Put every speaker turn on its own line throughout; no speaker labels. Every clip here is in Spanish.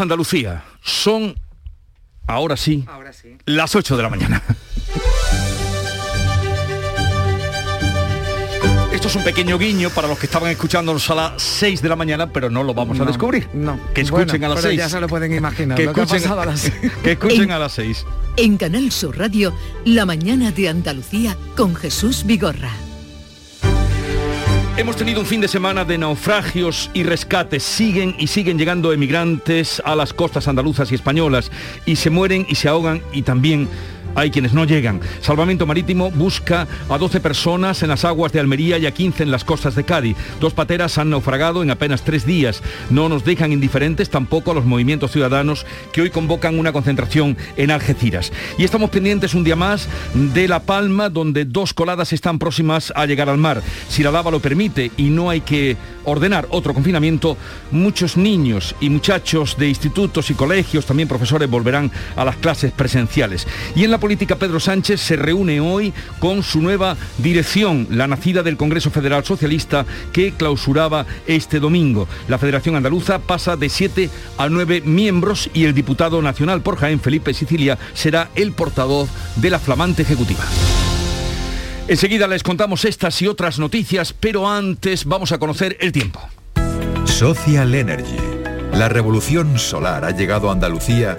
Andalucía, son, ahora sí, las 8 de la mañana. Esto es un pequeño guiño para los que estaban escuchándonos a las 6 de la mañana, pero no lo vamos a descubrir.
No.
Que escuchen a las 6.
Ya se lo pueden imaginar.
Que
lo que ha
escuchen,
a las
que escuchen a las 6.
En Canal Sur Radio, La mañana de Andalucía con Jesús Vigorra.
Hemos tenido un fin de semana de naufragios y rescates. Siguen y siguen llegando emigrantes a las costas andaluzas y españolas y se mueren y se ahogan y también hay quienes no llegan. Salvamento Marítimo busca a 12 personas en las aguas de Almería y a 15 en las costas de Cádiz. Dos pateras han naufragado en apenas tres días. No nos dejan indiferentes tampoco a los movimientos ciudadanos que hoy convocan una concentración en Algeciras. Y estamos pendientes un día más de La Palma, donde dos coladas están próximas a llegar al mar. Si la lava lo permite y no hay que ordenar otro confinamiento, muchos niños y muchachos de institutos y colegios, también profesores, volverán a las clases presenciales. Y en la política, Pedro Sánchez se reúne hoy con su nueva dirección, la nacida del Congreso Federal Socialista, que clausuraba este domingo. La Federación Andaluza pasa de siete a nueve miembros y el diputado nacional por Jaén, Felipe Sicilia, será el portavoz de la flamante ejecutiva. Enseguida les contamos estas y otras noticias, pero antes vamos a conocer el tiempo.
Social Energy. La revolución solar ha llegado a Andalucía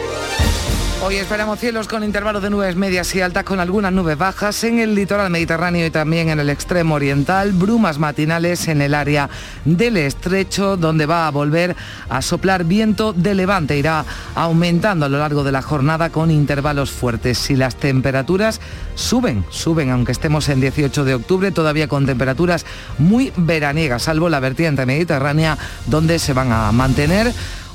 Hoy esperamos cielos con intervalos de nubes medias y altas con algunas nubes bajas en el litoral mediterráneo y también en el extremo oriental, brumas matinales en el área del estrecho donde va a volver a soplar viento de levante, irá aumentando a lo largo de la jornada con intervalos fuertes. Y las temperaturas suben, suben aunque estemos en 18 de octubre todavía con temperaturas muy veraniegas, salvo la vertiente mediterránea donde se van a mantener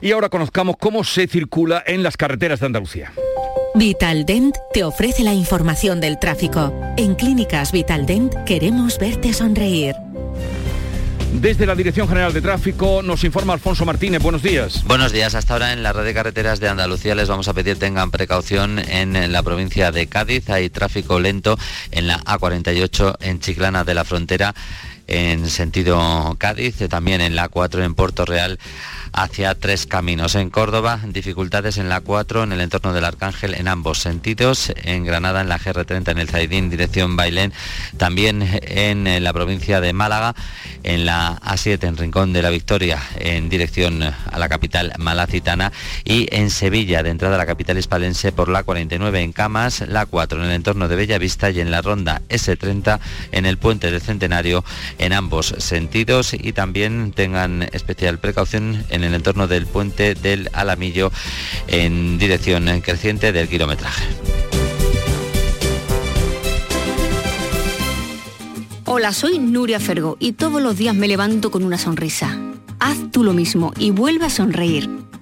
Y ahora conozcamos cómo se circula en las carreteras de Andalucía.
Vitaldent te ofrece la información del tráfico. En Clínicas Vitaldent queremos verte sonreír.
Desde la Dirección General de Tráfico nos informa Alfonso Martínez. Buenos días.
Buenos días. Hasta ahora en la red de carreteras de Andalucía les vamos a pedir tengan precaución en la provincia de Cádiz. Hay tráfico lento en la A48 en Chiclana de la Frontera en sentido Cádiz, también en la 4 en Puerto Real hacia Tres Caminos. En Córdoba, dificultades en la 4 en el entorno del Arcángel en ambos sentidos. En Granada, en la GR30 en el Zaidín, dirección Bailén. También en la provincia de Málaga, en la A7 en Rincón de la Victoria, en dirección a la capital malacitana. Y en Sevilla, de entrada a la capital hispalense por la 49 en Camas, la 4 en el entorno de Bellavista y en la ronda S30 en el puente del Centenario en ambos sentidos y también tengan especial precaución en el entorno del puente del Alamillo en dirección creciente del kilometraje.
Hola, soy Nuria Fergo y todos los días me levanto con una sonrisa. Haz tú lo mismo y vuelve a sonreír.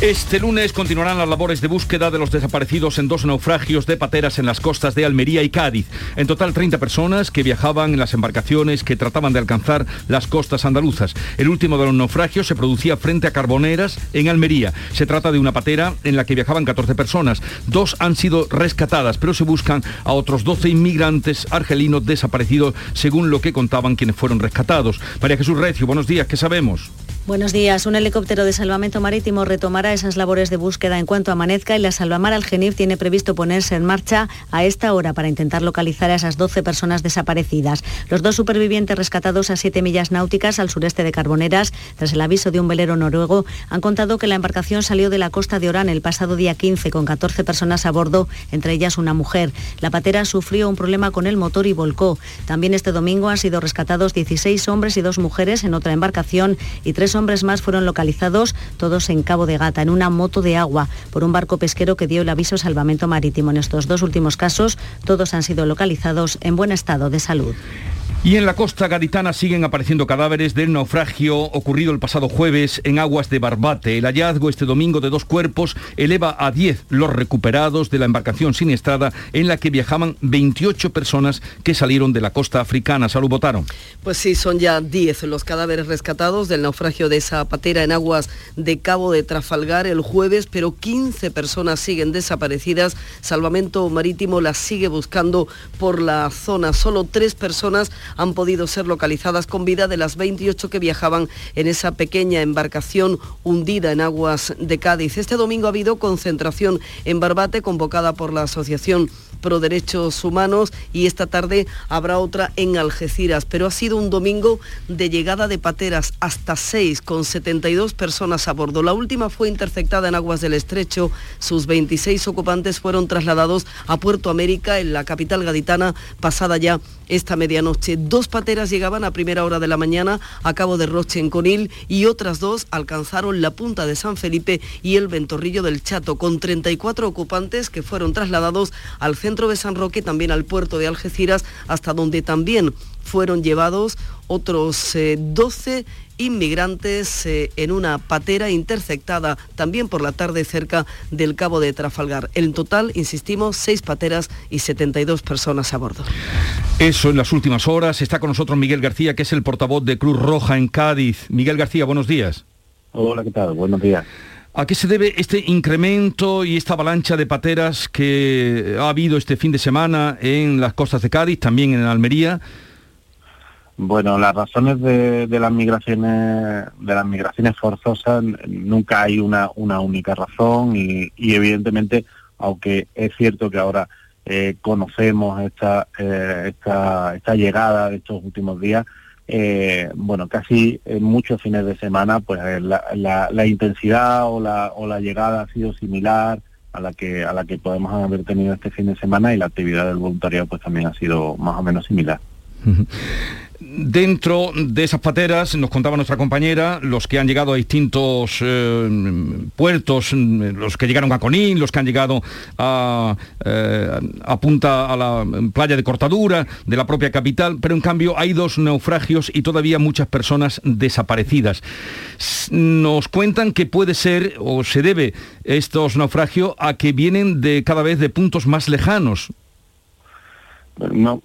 Este lunes continuarán las labores de búsqueda de los desaparecidos en dos naufragios de pateras en las costas de Almería y Cádiz. En total 30 personas que viajaban en las embarcaciones que trataban de alcanzar las costas andaluzas. El último de los naufragios se producía frente a Carboneras en Almería. Se trata de una patera en la que viajaban 14 personas. Dos han sido rescatadas, pero se buscan a otros 12 inmigrantes argelinos desaparecidos según lo que contaban quienes fueron rescatados. María Jesús Recio, buenos días, ¿qué sabemos?
Buenos días. Un helicóptero de salvamento marítimo retomará esas labores de búsqueda en cuanto amanezca y la Salvamar Algenif tiene previsto ponerse en marcha a esta hora para intentar localizar a esas 12 personas desaparecidas. Los dos supervivientes rescatados a 7 millas náuticas al sureste de Carboneras, tras el aviso de un velero noruego, han contado que la embarcación salió de la costa de Orán el pasado día 15 con 14 personas a bordo, entre ellas una mujer. La patera sufrió un problema con el motor y volcó. También este domingo han sido rescatados 16 hombres y dos mujeres en otra embarcación y tres hombres más fueron localizados, todos en Cabo de Gata, en una moto de agua, por un barco pesquero que dio el aviso salvamento marítimo. En estos dos últimos casos, todos han sido localizados en buen estado de salud.
Y en la costa gaditana siguen apareciendo cadáveres del naufragio ocurrido el pasado jueves en aguas de Barbate. El hallazgo este domingo de dos cuerpos eleva a 10 los recuperados de la embarcación siniestrada en la que viajaban 28 personas que salieron de la costa africana. Salud, votaron.
Pues sí, son ya 10 los cadáveres rescatados del naufragio de esa patera en aguas de Cabo de Trafalgar el jueves, pero 15 personas siguen desaparecidas. Salvamento Marítimo las sigue buscando por la zona. Solo tres personas han podido ser localizadas con vida de las 28 que viajaban en esa pequeña embarcación hundida en aguas de Cádiz. Este domingo ha habido concentración en Barbate convocada por la Asociación Pro Derechos Humanos y esta tarde habrá otra en Algeciras. Pero ha sido un domingo de llegada de pateras hasta seis con 72 personas a bordo. La última fue interceptada en aguas del estrecho. Sus 26 ocupantes fueron trasladados a Puerto América, en la capital gaditana, pasada ya esta medianoche. Dos pateras llegaban a primera hora de la mañana a Cabo de Roche en Conil y otras dos alcanzaron la punta de San Felipe y el Ventorrillo del Chato, con 34 ocupantes que fueron trasladados al centro centro de San Roque, también al puerto de Algeciras, hasta donde también fueron llevados otros 12 eh, inmigrantes eh, en una patera interceptada también por la tarde cerca del Cabo de Trafalgar. En total, insistimos, seis pateras y 72 personas a bordo.
Eso en las últimas horas. Está con nosotros Miguel García, que es el portavoz de Cruz Roja en Cádiz. Miguel García, buenos días.
Hola, ¿qué tal? Buenos días.
¿A qué se debe este incremento y esta avalancha de pateras que ha habido este fin de semana en las costas de Cádiz, también en Almería?
Bueno, las razones de, las migraciones de las migraciones forzosas nunca hay una, una única razón y, evidentemente, aunque es cierto que ahora eh, conocemos eh, esta, esta llegada de estos últimos días, eh, bueno, casi en muchos fines de semana, pues eh, la, intensidad o la, o la llegada ha sido similar a la que a la que podemos haber tenido este fin de semana y la actividad del voluntariado pues también ha sido más o menos similar.
Dentro de esas pateras, nos contaba nuestra compañera, los que han llegado a distintos eh, puertos, los que llegaron a Conín, los que han llegado a, eh, a Punta, a la playa de Cortadura, de la propia capital, pero en cambio hay dos naufragios y todavía muchas personas desaparecidas. Nos cuentan que puede ser o se debe estos naufragios a que vienen de cada vez de puntos más lejanos
no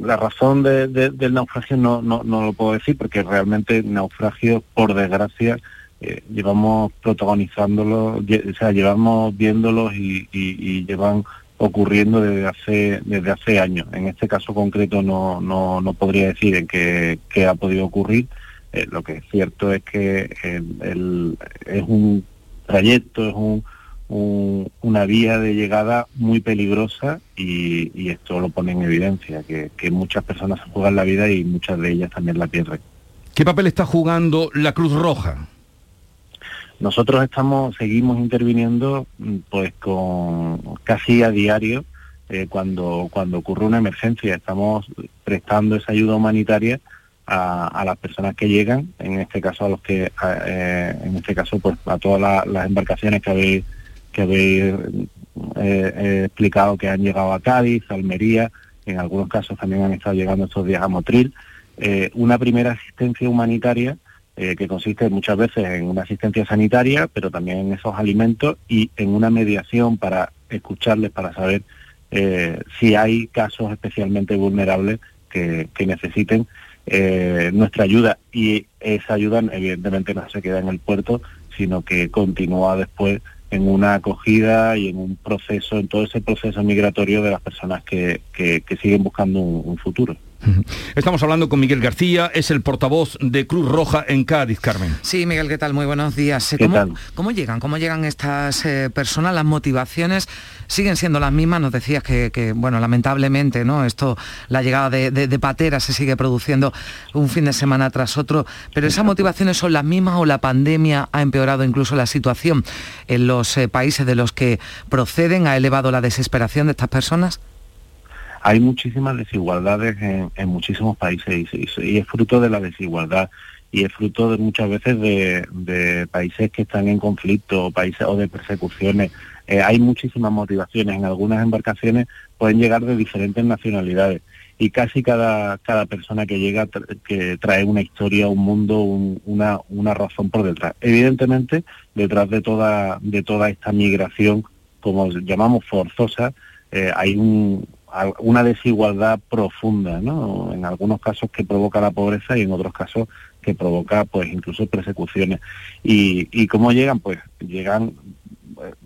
la razón del naufragio no, no, lo puedo decir porque realmente naufragio por desgracia eh, llevamos protagonizándolo o sea llevamos viéndolos y, llevan ocurriendo desde hace desde hace años. En este caso concreto no no, no podría decir en qué, ha podido ocurrir. Eh, lo que es cierto es que es un trayecto es un una vía de llegada muy peligrosa y, esto lo pone en evidencia, que, muchas personas juegan la vida y muchas de ellas también la pierden.
¿Qué papel está jugando la Cruz Roja?
Nosotros estamos, seguimos interviniendo pues con casi a diario eh, cuando, cuando ocurre una emergencia. Estamos prestando esa ayuda humanitaria a, las personas que llegan, en este caso a los que, eh, en este caso pues a todas las embarcaciones que habéis que habéis eh, eh, explicado que han llegado a Cádiz, Almería, en algunos casos también han estado llegando estos días a Motril. Eh, una primera asistencia humanitaria que consiste muchas veces en una asistencia sanitaria, pero también en esos alimentos y en una mediación para escucharles, para saber si hay casos especialmente vulnerables que, que necesiten nuestra ayuda. Y esa ayuda evidentemente no se queda en el puerto, sino que continúa después en una acogida y en un proceso, en todo ese proceso migratorio de las personas que, siguen buscando un, futuro.
Estamos hablando con Miguel García, es el portavoz de Cruz Roja en Cádiz, Carmen.
Sí, Miguel, ¿qué tal? Muy buenos días. ¿Cómo, ¿Cómo, llegan? ¿Cómo llegan estas eh, personas? Las motivaciones siguen siendo las mismas. Nos decías que, bueno, lamentablemente, ¿no? Esto, la llegada de, de, pateras se sigue produciendo un fin de semana tras otro, pero esas motivaciones son las mismas o la pandemia ha empeorado incluso la situación en los eh, países de los que proceden, ha elevado la desesperación de estas personas
hay muchísimas desigualdades en, muchísimos países y, es fruto de la desigualdad y es fruto de muchas veces de, países que están en conflicto o países o de persecuciones. Eh, hay muchísimas motivaciones. En algunas embarcaciones pueden llegar de diferentes nacionalidades y casi cada, cada persona que llega que trae una historia, un mundo, una, una razón por detrás. Evidentemente, detrás de toda, de toda esta migración, como llamamos forzosa, eh, hay un, una desigualdad profunda, ¿no? En algunos casos que provoca la pobreza y en otros casos que provoca, pues, incluso persecuciones. Y, y cómo llegan, pues, llegan,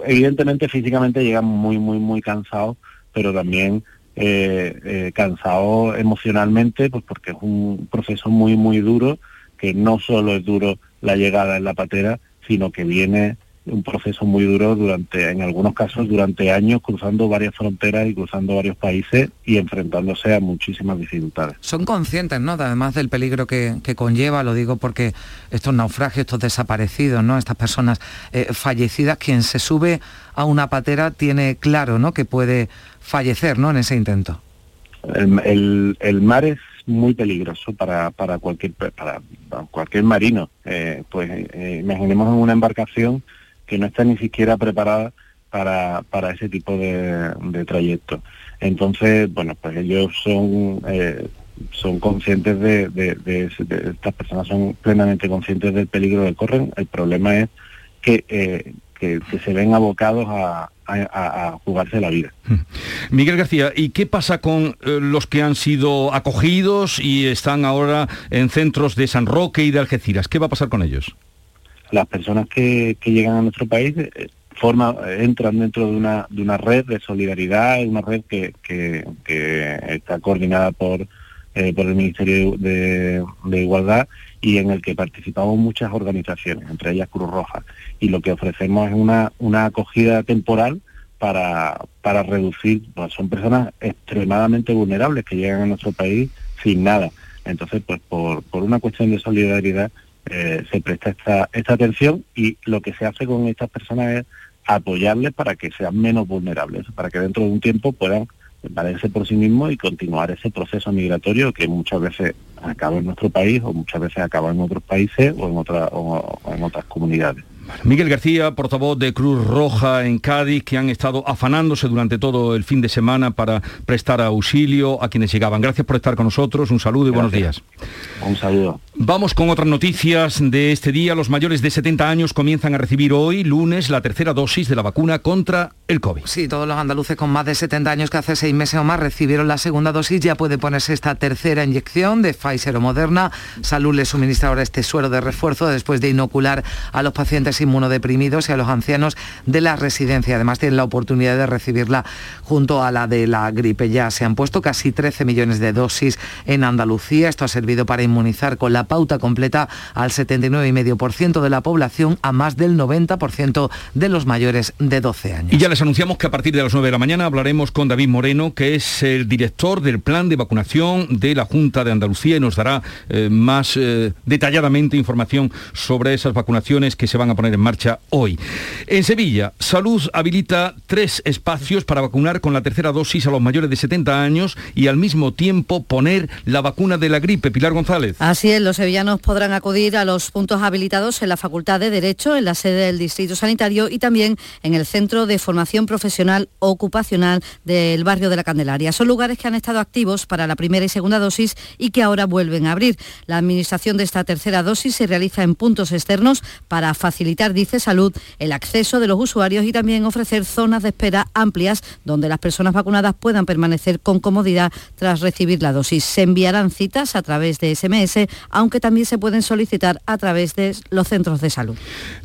evidentemente físicamente llegan muy, muy, muy cansados, pero también eh, eh, cansados emocionalmente, pues porque es un proceso muy, muy duro, que no solo es duro la llegada en la patera, sino que viene un proceso muy duro durante, en algunos casos, durante años, cruzando varias fronteras y cruzando varios países y enfrentándose a muchísimas dificultades.
Son conscientes, ¿no? Además del peligro que, conlleva, lo digo porque estos naufragios, estos desaparecidos, ¿no? Estas personas eh, fallecidas, quien se sube a una patera tiene claro, ¿no? Que puede fallecer, ¿no? En ese intento.
El, mar es muy peligroso para, para cualquier para, cualquier marino. Eh, pues eh, imaginemos en una embarcación que no está ni siquiera preparada para, para ese tipo de, de trayectos. Entonces, bueno, pues ellos son, eh, son conscientes de, estas personas son plenamente conscientes del peligro que corren. El problema es que, eh, que, se ven abocados a, a, jugarse la vida. Hmm.
Miguel García, ¿y qué pasa con eh, los que han sido acogidos y están ahora en centros de San Roque y de Algeciras? ¿Qué va a pasar con ellos?
Las personas que, llegan a nuestro país eh, forma, entran dentro de una, de una red de solidaridad, una red que, que, está coordinada por, eh, por el Ministerio de, Igualdad y en el que participamos muchas organizaciones, entre ellas Cruz Roja. Y lo que ofrecemos es una, una acogida temporal para, para reducir, pues son personas extremadamente vulnerables que llegan a nuestro país sin nada. Entonces, pues por, por una cuestión de solidaridad, eh, se presta esta, atención y lo que se hace con estas personas es apoyarles para que sean menos vulnerables, para que dentro de un tiempo puedan valerse por sí mismos y continuar ese proceso migratorio que muchas veces acaba en nuestro país o muchas veces acaba en otros países o en, o en otras comunidades.
Miguel García, portavoz de Cruz Roja en Cádiz, que han estado afanándose durante todo el fin de semana para prestar auxilio a quienes llegaban. Gracias por estar con nosotros, un saludo y buenos días.
Un saludo.
Vamos con otras noticias de este día. Los mayores de 70 años comienzan a recibir hoy, lunes, la tercera dosis de la vacuna contra el COVID.
Sí, todos los andaluces con más de 70 años que hace seis meses o más recibieron la segunda dosis. Ya puede ponerse esta tercera inyección de Pfizer o Moderna. Salud le suministra ahora este suero de refuerzo después de inocular a los pacientes inmunodeprimidos y a los ancianos de la residencia. Además tienen la oportunidad de recibirla junto a la de la gripe. Ya se han puesto casi 13 millones de dosis en Andalucía. Esto ha servido para inmunizar con la pauta completa al 79,5% de la población, a más del 90% de los mayores de 12 años.
Y ya les anunciamos que a partir de las 9 de la mañana hablaremos con David Moreno, que es el director del plan de vacunación de la Junta de Andalucía y nos dará eh, más eh, detalladamente información sobre esas vacunaciones que se van a poner en marcha hoy. En Sevilla, Salud habilita tres espacios para vacunar con la tercera dosis a los mayores de 70 años y al mismo tiempo poner la vacuna de la gripe. Pilar González.
Así es, los sevillanos podrán acudir a los puntos habilitados en la Facultad de Derecho, en la sede del Distrito Sanitario y también en el Centro de Formación Profesional Ocupacional del barrio de la Candelaria. Son lugares que han estado activos para la primera y segunda dosis y que ahora vuelven a abrir. La administración de esta tercera dosis se realiza en puntos externos para facilitar facilitar, dice Salud, el acceso de los usuarios y también ofrecer zonas de espera amplias donde las personas vacunadas puedan permanecer con comodidad tras recibir la dosis. Se enviarán citas a través de SMS, aunque también se pueden solicitar a través de los centros de salud.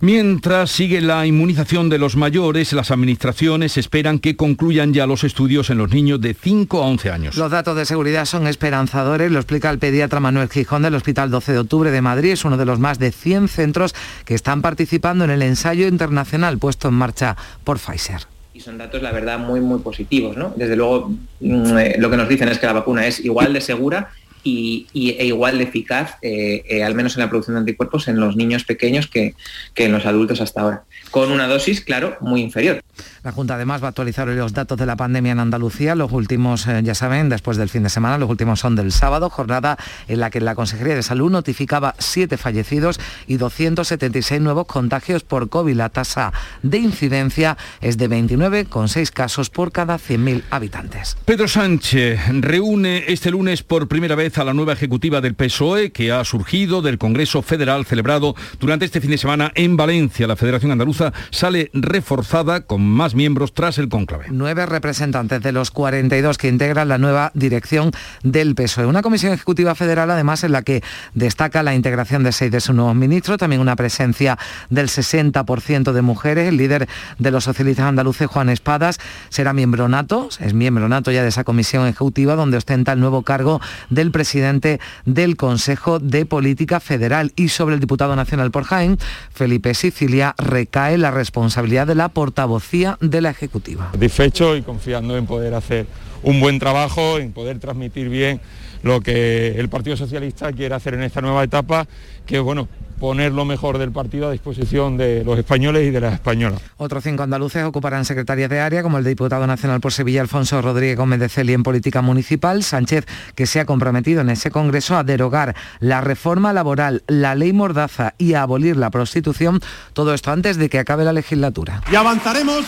Mientras sigue la inmunización de los mayores, las administraciones esperan que concluyan ya los estudios en los niños de 5 a 11 años.
Los datos de seguridad son esperanzadores, lo explica el pediatra Manuel Gijón del Hospital 12 de Octubre de Madrid. Es uno de los más de 100 centros que están participando en el ensayo internacional puesto en marcha por Pfizer
y son datos, la verdad, muy, muy positivos. ¿no? Desde luego, mm, eh, lo que nos dicen es que la vacuna es igual de segura y, e igual de eficaz, eh, eh, al menos en la producción de anticuerpos, en los niños pequeños que, que en los adultos hasta ahora con una dosis, claro, muy inferior.
La Junta además va a actualizar hoy los datos de la pandemia en Andalucía. Los últimos, eh, ya saben, después del fin de semana, los últimos son del sábado, jornada en la que la Consejería de Salud notificaba siete fallecidos y 276 nuevos contagios por COVID. La tasa de incidencia es de 29, con 6 casos por cada 100.000 habitantes.
Pedro Sánchez reúne este lunes por primera vez a la nueva ejecutiva del PSOE que ha surgido del Congreso Federal celebrado durante este fin de semana en Valencia. La Federación Andaluza sale reforzada con más miembros tras el cónclave.
Nueve representantes de los 42 que integran la nueva dirección del PSOE. Una comisión ejecutiva federal además en la que destaca la integración de seis de sus nuevos ministros, también una presencia del 60% de mujeres. El líder de los socialistas andaluces, Juan Espadas, será miembro nato, es miembro nato ya de esa comisión ejecutiva donde ostenta el nuevo cargo del presidente del Consejo de Política Federal. Y sobre el diputado nacional por Jaén, Felipe Sicilia, recae la responsabilidad de la portavocía de la Ejecutiva.
Satisfecho y confiando en poder hacer un buen trabajo, en poder transmitir bien lo que el Partido Socialista quiere hacer en esta nueva etapa, que bueno, poner lo mejor del partido a disposición de los españoles y de las españolas.
Otros cinco andaluces ocuparán secretarias de área, como el diputado nacional por Sevilla, Alfonso Rodríguez Gómez de Celi, en política municipal. Sánchez, que se ha comprometido en ese Congreso a derogar la reforma laboral, la ley Mordaza y a abolir la prostitución. Todo esto antes de que acabe la legislatura.
Y avanzaremos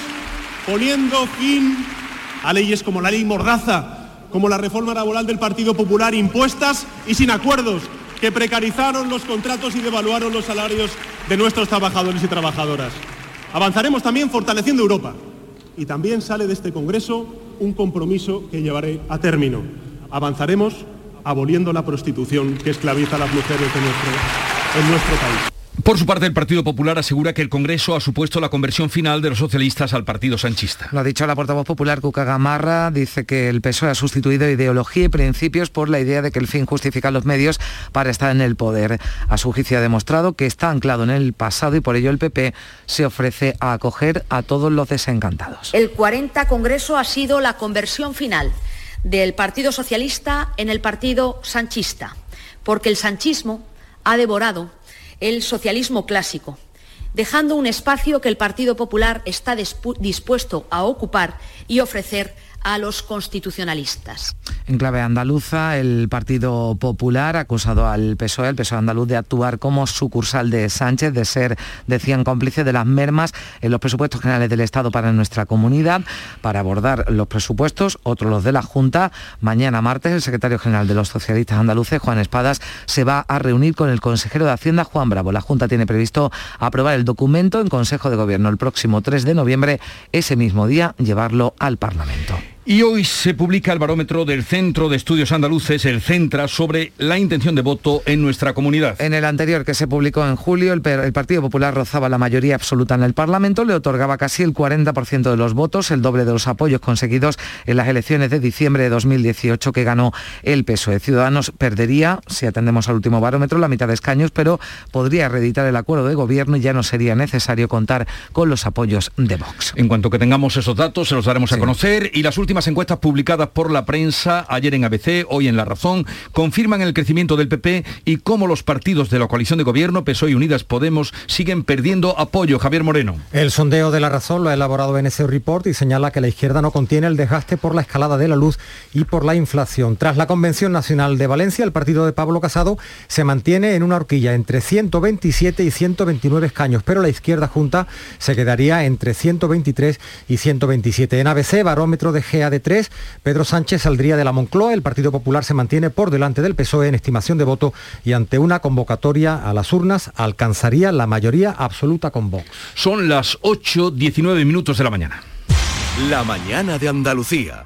poniendo fin a leyes como la ley Mordaza, como la reforma laboral del Partido Popular, impuestas y sin acuerdos que precarizaron los contratos y devaluaron los salarios de nuestros trabajadores y trabajadoras. Avanzaremos también fortaleciendo Europa. Y también sale de este Congreso un compromiso que llevaré a término. Avanzaremos aboliendo la prostitución que esclaviza a las mujeres en nuestro país.
Por su parte, el Partido Popular asegura que el Congreso ha supuesto la conversión final de los socialistas al Partido Sanchista.
Lo ha dicho la portavoz popular Cuca Gamarra, dice que el PSOE ha sustituido ideología y principios por la idea de que el fin justifica los medios para estar en el poder. A su juicio ha demostrado que está anclado en el pasado y por ello el PP se ofrece a acoger a todos los desencantados.
El 40 Congreso ha sido la conversión final del Partido Socialista en el Partido Sanchista, porque el sanchismo ha devorado el socialismo clásico, dejando un espacio que el Partido Popular está dispuesto a ocupar y ofrecer a los constitucionalistas.
En clave andaluza, el Partido Popular ha acusado al PSOE, el PSOE andaluz, de actuar como sucursal de Sánchez, de ser, decían, cómplice de las mermas en los presupuestos generales del Estado para nuestra comunidad. Para abordar los presupuestos, otros los de la Junta, mañana martes el secretario general de los socialistas andaluces, Juan Espadas, se va a reunir con el consejero de Hacienda, Juan Bravo. La Junta tiene previsto aprobar el documento en Consejo de Gobierno el próximo 3 de noviembre, ese mismo día llevarlo al Parlamento.
Y hoy se publica el barómetro del Centro de Estudios Andaluces, el Centra, sobre la intención de voto en nuestra comunidad.
En el anterior, que se publicó en julio, el, el Partido Popular rozaba la mayoría absoluta en el Parlamento, le otorgaba casi el 40% de los votos, el doble de los apoyos conseguidos en las elecciones de diciembre de 2018 que ganó el PSOE. Ciudadanos perdería, si atendemos al último barómetro, la mitad de escaños, pero podría reeditar el acuerdo de gobierno y ya no sería necesario contar con los apoyos de Vox.
En cuanto que tengamos esos datos, se los daremos a conocer y las últimas últimas encuestas publicadas por la prensa ayer en ABC, hoy en La Razón, confirman el crecimiento del PP y cómo los partidos de la coalición de gobierno, PSOE y Unidas Podemos, siguen perdiendo apoyo. Javier Moreno.
El sondeo de La Razón lo ha elaborado BNC Report y señala que la izquierda no contiene el desgaste por la escalada de la luz y por la inflación. Tras la Convención Nacional de Valencia, el partido de Pablo Casado se mantiene en una horquilla entre 127 y 129 escaños, pero la izquierda junta se quedaría entre 123 y 127. En ABC, barómetro de GA de tres, Pedro Sánchez saldría de la Moncloa, el Partido Popular se mantiene por delante del PSOE en estimación de voto y ante una convocatoria a las urnas alcanzaría la mayoría absoluta con Vox.
Son las 8.19 minutos de la mañana.
La mañana de Andalucía.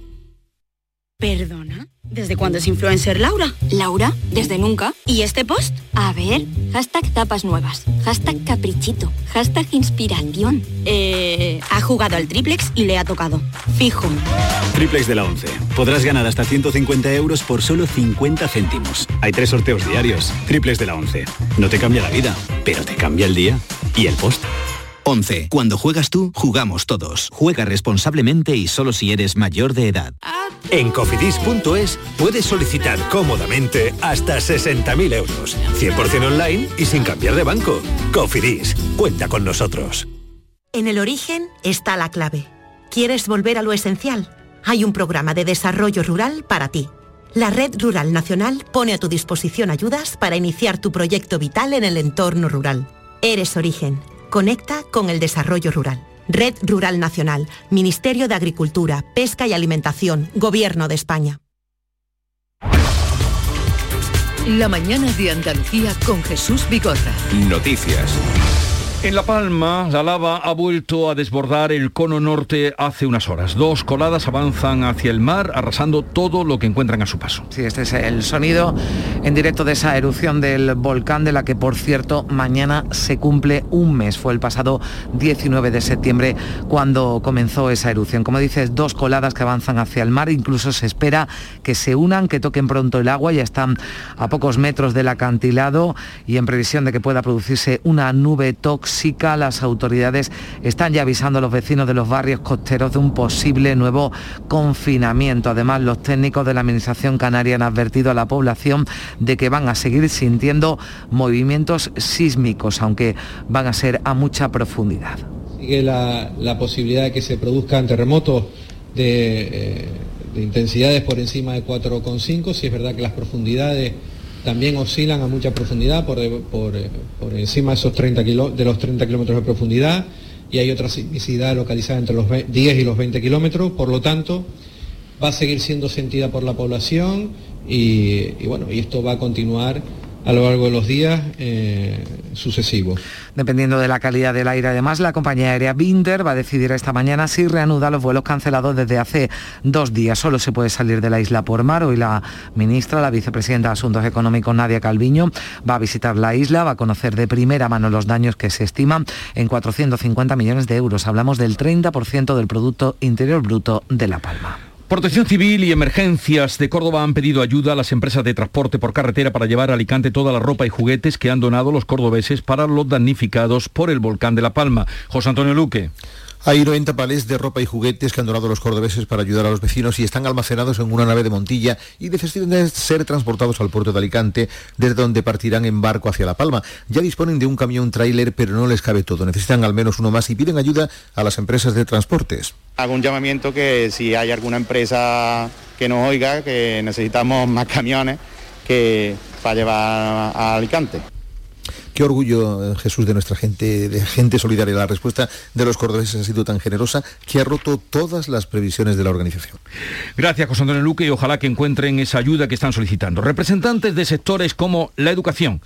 ¿Perdona? ¿Desde cuándo es influencer Laura?
Laura, desde nunca.
¿Y este post?
A ver, hashtag tapas nuevas, hashtag caprichito, hashtag inspiración.
Eh, ha jugado al triplex y le ha tocado. Fijo.
Triplex de la 11. Podrás ganar hasta 150 euros por solo 50 céntimos. Hay tres sorteos diarios. Triplex de la 11. No te cambia la vida, pero te cambia el día y el post.
11. Cuando juegas tú, jugamos todos. Juega responsablemente y solo si eres mayor de edad.
En cofidis.es puedes solicitar cómodamente hasta 60.000 euros. 100% online y sin cambiar de banco. Cofidis, cuenta con nosotros.
En el origen está la clave. ¿Quieres volver a lo esencial? Hay un programa de desarrollo rural para ti. La Red Rural Nacional pone a tu disposición ayudas para iniciar tu proyecto vital en el entorno rural. Eres origen. Conecta con el desarrollo rural. Red Rural Nacional, Ministerio de Agricultura, Pesca y Alimentación, Gobierno de España.
La mañana de Andalucía con Jesús Vigorra.
Noticias. En La Palma, la lava ha vuelto a desbordar el cono norte hace unas horas. Dos coladas avanzan hacia el mar, arrasando todo lo que encuentran a su paso.
Sí, este es el sonido en directo de esa erupción del volcán, de la que, por cierto, mañana se cumple un mes. Fue el pasado 19 de septiembre cuando comenzó esa erupción. Como dices, dos coladas que avanzan hacia el mar. Incluso se espera que se unan, que toquen pronto el agua. Ya están a pocos metros del acantilado y en previsión de que pueda producirse una nube tóxica las autoridades están ya avisando a los vecinos de los barrios costeros de un posible nuevo confinamiento. Además, los técnicos de la Administración Canaria han advertido a la población de que van a seguir sintiendo movimientos sísmicos, aunque van a ser a mucha profundidad.
Sigue la, posibilidad de que se produzcan terremotos de, eh, de intensidades por encima de 4,5, si es verdad que las profundidades también oscilan a mucha profundidad, por, por, por encima de, esos 30 de los 30 kilómetros de profundidad, y hay otra sismicidad localizada entre los 10 y los 20 kilómetros, por lo tanto, va a seguir siendo sentida por la población y bueno, y esto va a continuar a lo largo de los días eh, sucesivos.
Dependiendo de la calidad del aire, además, la compañía aérea Binder va a decidir esta mañana si reanuda los vuelos cancelados desde hace dos días. Solo se puede salir de la isla por mar. Hoy la ministra, la vicepresidenta de Asuntos Económicos, Nadia Calviño, va a visitar la isla, va a conocer de primera mano los daños que se estiman en 450 millones de euros. Hablamos del 30% del Producto Interior Bruto de La Palma.
Protección Civil y Emergencias de Córdoba han pedido ayuda a las empresas de transporte por carretera para llevar a Alicante toda la ropa y juguetes que han donado los cordobeses para los damnificados por el volcán de La Palma. José Antonio Luque.
Hay 90 palés de ropa y juguetes que han donado los cordobeses para ayudar a los vecinos y están almacenados en una nave de Montilla y necesitan ser transportados al puerto de Alicante, desde donde partirán en barco hacia La Palma. Ya disponen de un camión tráiler, pero no les cabe todo. Necesitan al menos uno más y piden ayuda a las empresas de transportes.
Hago un llamamiento que si hay alguna empresa que nos oiga, que necesitamos más camiones que para llevar a Alicante.
Qué orgullo, eh, Jesús, de nuestra gente, de gente solidaria. La respuesta de los cordobeses ha sido tan generosa que ha roto todas las previsiones de la organización.
Gracias, José Antonio Luque, y ojalá que encuentren esa ayuda que están solicitando. Representantes de sectores como la educación,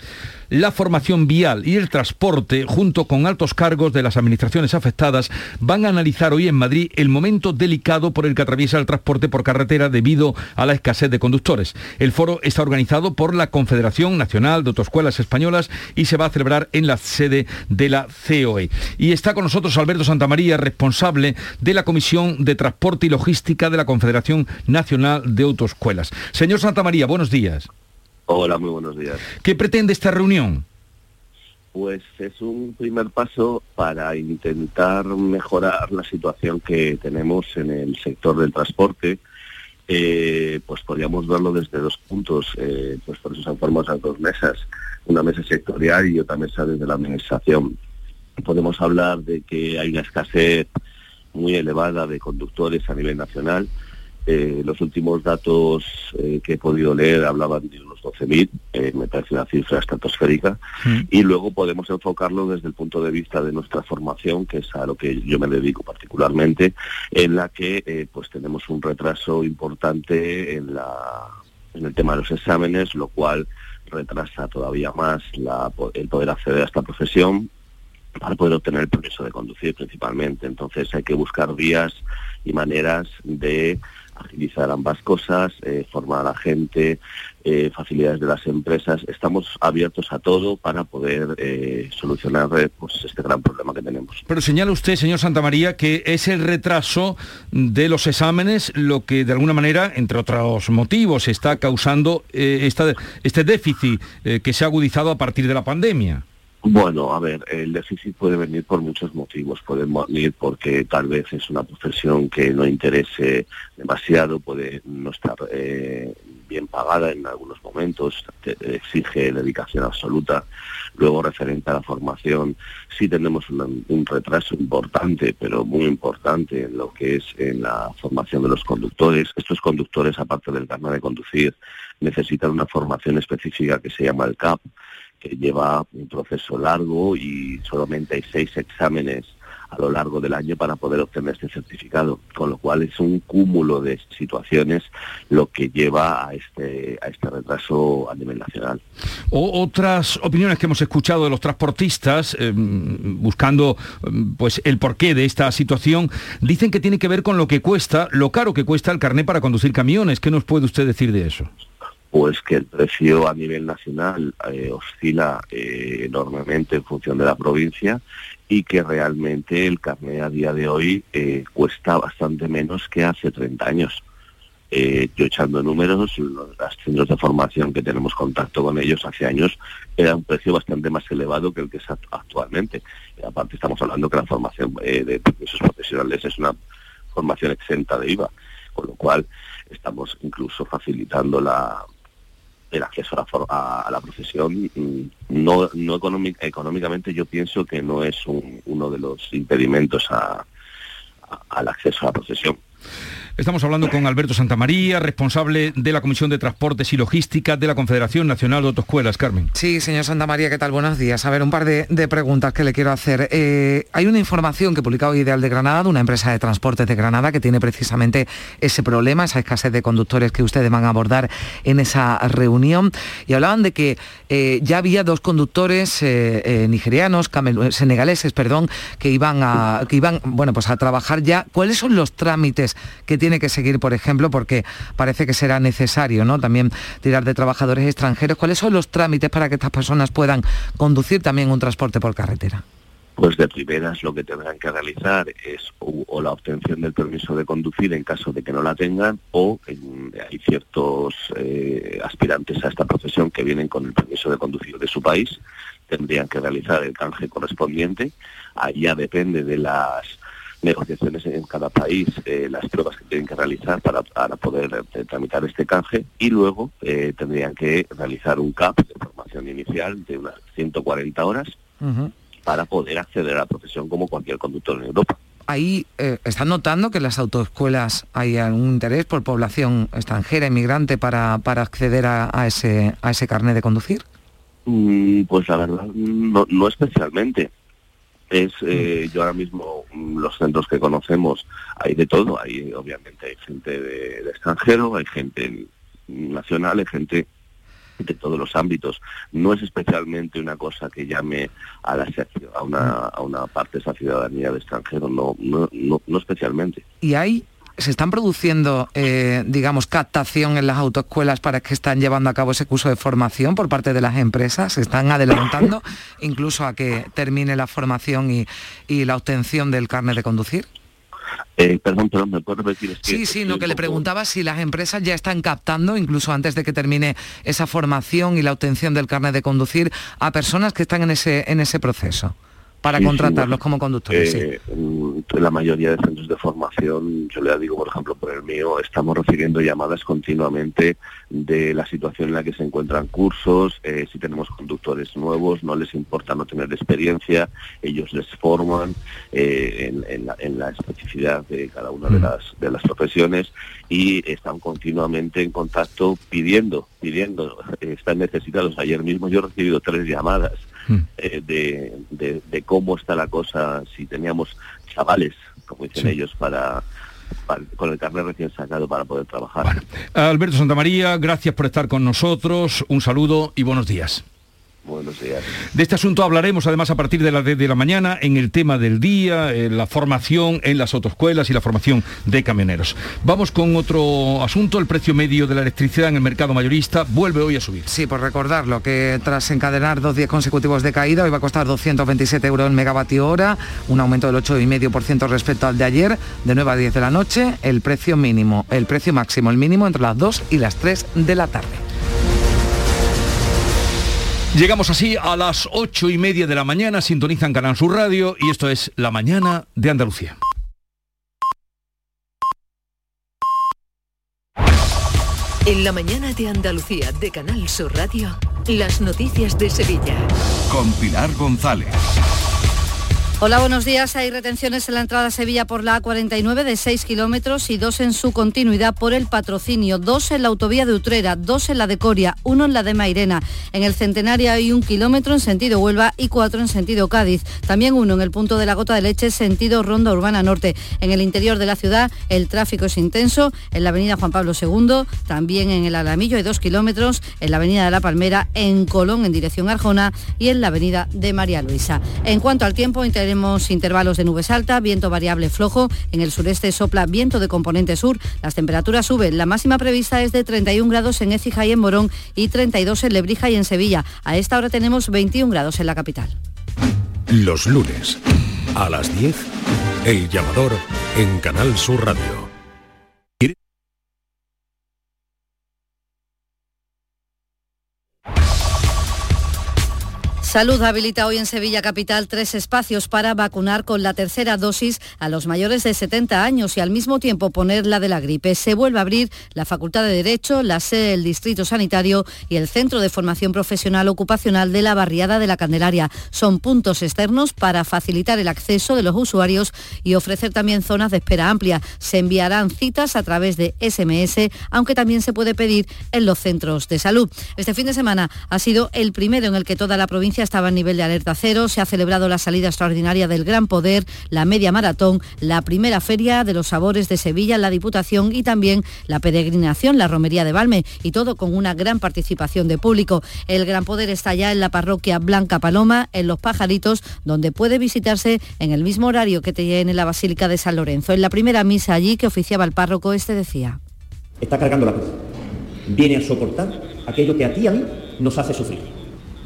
la formación vial y el transporte, junto con altos cargos de las administraciones afectadas, van a analizar hoy en Madrid el momento delicado por el que atraviesa el transporte por carretera debido a la escasez de conductores. El foro está organizado por la Confederación Nacional de Autoescuelas Españolas y se va a celebrar en la sede de la COE. Y está con nosotros Alberto Santamaría, responsable de la Comisión de Transporte y Logística de la Confederación Nacional de Autoescuelas. Señor Santamaría, buenos días.
Hola, muy buenos días.
¿Qué pretende esta reunión?
Pues es un primer paso para intentar mejorar la situación que tenemos en el sector del transporte. Eh, pues podríamos verlo desde dos puntos, eh, pues por eso se han formado esas dos mesas, una mesa sectorial y otra mesa desde la administración. podemos hablar de que hay una escasez muy elevada de conductores a nivel nacional. Eh, los últimos datos que he podido leer hablaban de unos 12.000, eh, me parece una cifra estratosférica, y luego podemos enfocarlo desde el punto de vista de nuestra formación, que es a lo que yo me dedico particularmente, en la que pues tenemos un retraso importante en, la, en el tema de los exámenes, lo cual retrasa todavía más la, el poder acceder a esta profesión para poder obtener el permiso de conducir principalmente. Entonces hay que buscar vías y maneras de agilizar ambas cosas, eh, formar a la gente, eh, facilidades de las empresas. Estamos abiertos a todo para poder eh, solucionar pues, este gran problema que tenemos.
Pero señala usted, señor Santamaría, que es el retraso de los exámenes lo que de alguna manera, entre otros motivos, está causando este déficit que se ha agudizado a partir de la pandemia.
Bueno, a ver, el déficit puede venir por muchos motivos. Puede venir porque tal vez es una profesión que no interese demasiado, puede no estar eh, bien pagada en algunos momentos, exige dedicación absoluta. Luego, referente a la formación, sí tenemos un retraso importante, pero muy importante en lo que es en la formación de los conductores. Estos conductores, aparte del carnet de conducir, necesitan una formación específica que se llama el CAP lleva un proceso largo y solamente hay seis exámenes a lo largo del año para poder obtener este certificado, con lo cual es un cúmulo de situaciones lo que lleva a este, a este retraso a nivel nacional.
O, otras opiniones que hemos escuchado de los transportistas, em, buscando em, pues el porqué de esta situación, dicen que tiene que ver con lo que cuesta, lo caro que cuesta el carné para conducir camiones. ¿Qué nos puede usted decir de eso?
Pues que el precio a nivel nacional eh, oscila eh, enormemente en función de la provincia y que realmente el carnet a día de hoy eh, cuesta bastante menos que hace 30 años. yo echando números, los, centros de formación que tenemos contacto con ellos hace años era un precio bastante más elevado que el que es actualmente. Aparte estamos hablando que la formación de permisos profesionales es una formación exenta de IVA, con lo cual estamos incluso facilitando la, el acceso a la, profesión, mm, no, no económicamente yo pienso que no es uno de los impedimentos al acceso a la profesión.
Estamos hablando con Alberto Santamaría, responsable de la Comisión de Transportes y Logística de la Confederación Nacional de Autoescuelas. Carmen.
Sí, señor Santamaría, ¿qué tal? Buenos días. A ver, un par de, preguntas que le quiero hacer. Eh, hay una información que publica hoy Ideal de Granada, una empresa de transportes de Granada, que tiene precisamente ese problema, esa escasez de conductores que ustedes van a abordar en esa reunión. Y hablaban de que eh, ya había dos conductores eh, nigerianos, senegaleses, perdón, que iban, a, que iban bueno, pues a trabajar ya. ¿Cuáles son los trámites que tiene que seguir, por ejemplo, porque parece que será necesario ¿no? también tirar de trabajadores extranjeros. ¿Cuáles son los trámites para que estas personas puedan conducir también un transporte por carretera?
Pues de primeras lo que tendrán que realizar es o, la obtención del permiso de conducir en caso de que no la tengan o hay ciertos eh, aspirantes a esta profesión que vienen con el permiso de conducir de su país, tendrían que realizar el canje correspondiente. Ya depende de las negociaciones en cada país, eh, las pruebas que tienen que realizar para, poder eh, tramitar este canje y luego eh, tendrían que realizar un CAP de formación inicial de unas 140 horas para poder acceder a la profesión como cualquier conductor en Europa.
Ahí están notando que en las autoescuelas hay algún interés por población extranjera, inmigrante, para, para acceder a, ese, a ese carnet de conducir.
Mm, pues la verdad, no, no especialmente es eh, yo ahora mismo mm, los centros que conocemos hay de todo. Hay obviamente hay gente de, extranjero hay gente nacional hay gente de todos los ámbitos. No es especialmente una cosa que llame a la a una, a una parte de esa ciudadanía de extranjero no no, no, no especialmente.
Y hay se están produciendo, eh, digamos, captación en las autoescuelas para que están llevando a cabo ese curso de formación por parte de las empresas, se están adelantando incluso a que termine la formación y, la obtención del carnet de conducir.
Eh, perdón, perdón, ¿me puedo repetir?
sí, sí, lo que le preguntaba si las empresas ya están captando, incluso antes de que termine esa formación y la obtención del carnet de conducir, a personas que están en ese, en ese proceso para contratarlos como conductores.
Eh, mm, La mayoría de centros de formación, yo le digo, por ejemplo, por el mío, estamos recibiendo llamadas continuamente de la situación en la que se encuentran cursos, eh, si tenemos conductores nuevos, no les importa no tener experiencia, ellos les forman eh, en, la, especificidad de cada una de mm. las, de las profesiones y están continuamente en contacto pidiendo, pidiendo, están necesitados. Ayer mismo yo he recibido tres llamadas mm. eh, de, de, cómo está la cosa, si teníamos chavales, como dicen ellos, para, con el carnet recién sacado para poder trabajar.
Alberto Santamaría, gracias por estar con nosotros, un saludo y buenos días.
Buenos días.
De este asunto hablaremos además a partir de las 10 de la mañana en el tema del día, en la formación en las autoescuelas y la formación de camioneros. Vamos con otro asunto, el precio medio de la electricidad en el mercado mayorista vuelve hoy a subir.
Sí, por recordarlo, que tras encadenar dos días consecutivos de caída, hoy va a costar 227 euros el megavatio hora, un aumento del 8,5% respecto al de ayer, de 9 a 10 de la noche, el precio mínimo, el precio máximo, el mínimo entre las 2 y las 3 de la tarde.
Llegamos así a las ocho y media de la mañana, sintonizan Canal Sur Radio y esto es La Mañana de Andalucía.
En la mañana de Andalucía de Canal Sur Radio, las noticias de Sevilla.
Con Pilar González.
Hola, buenos días. Hay retenciones en la entrada a Sevilla por la A49 de 6 kilómetros y dos en su continuidad por el patrocinio, dos en la autovía de Utrera, dos en la de Coria, uno en la de Mairena. En el Centenario hay un kilómetro en sentido Huelva y cuatro en sentido Cádiz. También uno en el punto de la Gota de Leche, sentido Ronda Urbana Norte. En el interior de la ciudad el tráfico es intenso. En la avenida Juan Pablo II, también en el Alamillo hay dos kilómetros. En la avenida de la Palmera, en Colón en dirección Arjona y en la avenida de María Luisa. En cuanto al tiempo, tenemos intervalos de nubes alta, viento variable flojo. En el sureste sopla viento de componente sur. Las temperaturas suben. La máxima prevista es de 31 grados en Écija y en Morón y 32 en Lebrija y en Sevilla. A esta hora tenemos 21 grados en la capital.
Los lunes a las 10, El llamador en Canal Sur Radio.
Salud habilita hoy en Sevilla Capital tres espacios para vacunar con la tercera dosis a los mayores de 70 años y al mismo tiempo poner la de la gripe. Se vuelve a abrir la Facultad de Derecho, la sede del Distrito Sanitario y el Centro de Formación Profesional Ocupacional de la Barriada de la Candelaria. Son puntos externos para facilitar el acceso de los usuarios y ofrecer también zonas de espera amplia. Se enviarán citas a través de SMS, aunque también se puede pedir en los centros de salud. Este fin de semana ha sido el primero en el que toda la provincia estaba en nivel de alerta cero. Se ha celebrado la salida extraordinaria del Gran Poder, la media maratón, la primera feria de los sabores de Sevilla, la Diputación y también la peregrinación, la romería de Valme y todo con una gran participación de público. El Gran Poder está ya en la parroquia Blanca Paloma, en Los Pajaritos, donde puede visitarse en el mismo horario que tiene la Basílica de San Lorenzo. En la primera misa allí que oficiaba el párroco, este decía.
Está cargando la cruz. Viene a soportar aquello que a ti a mí nos hace sufrir.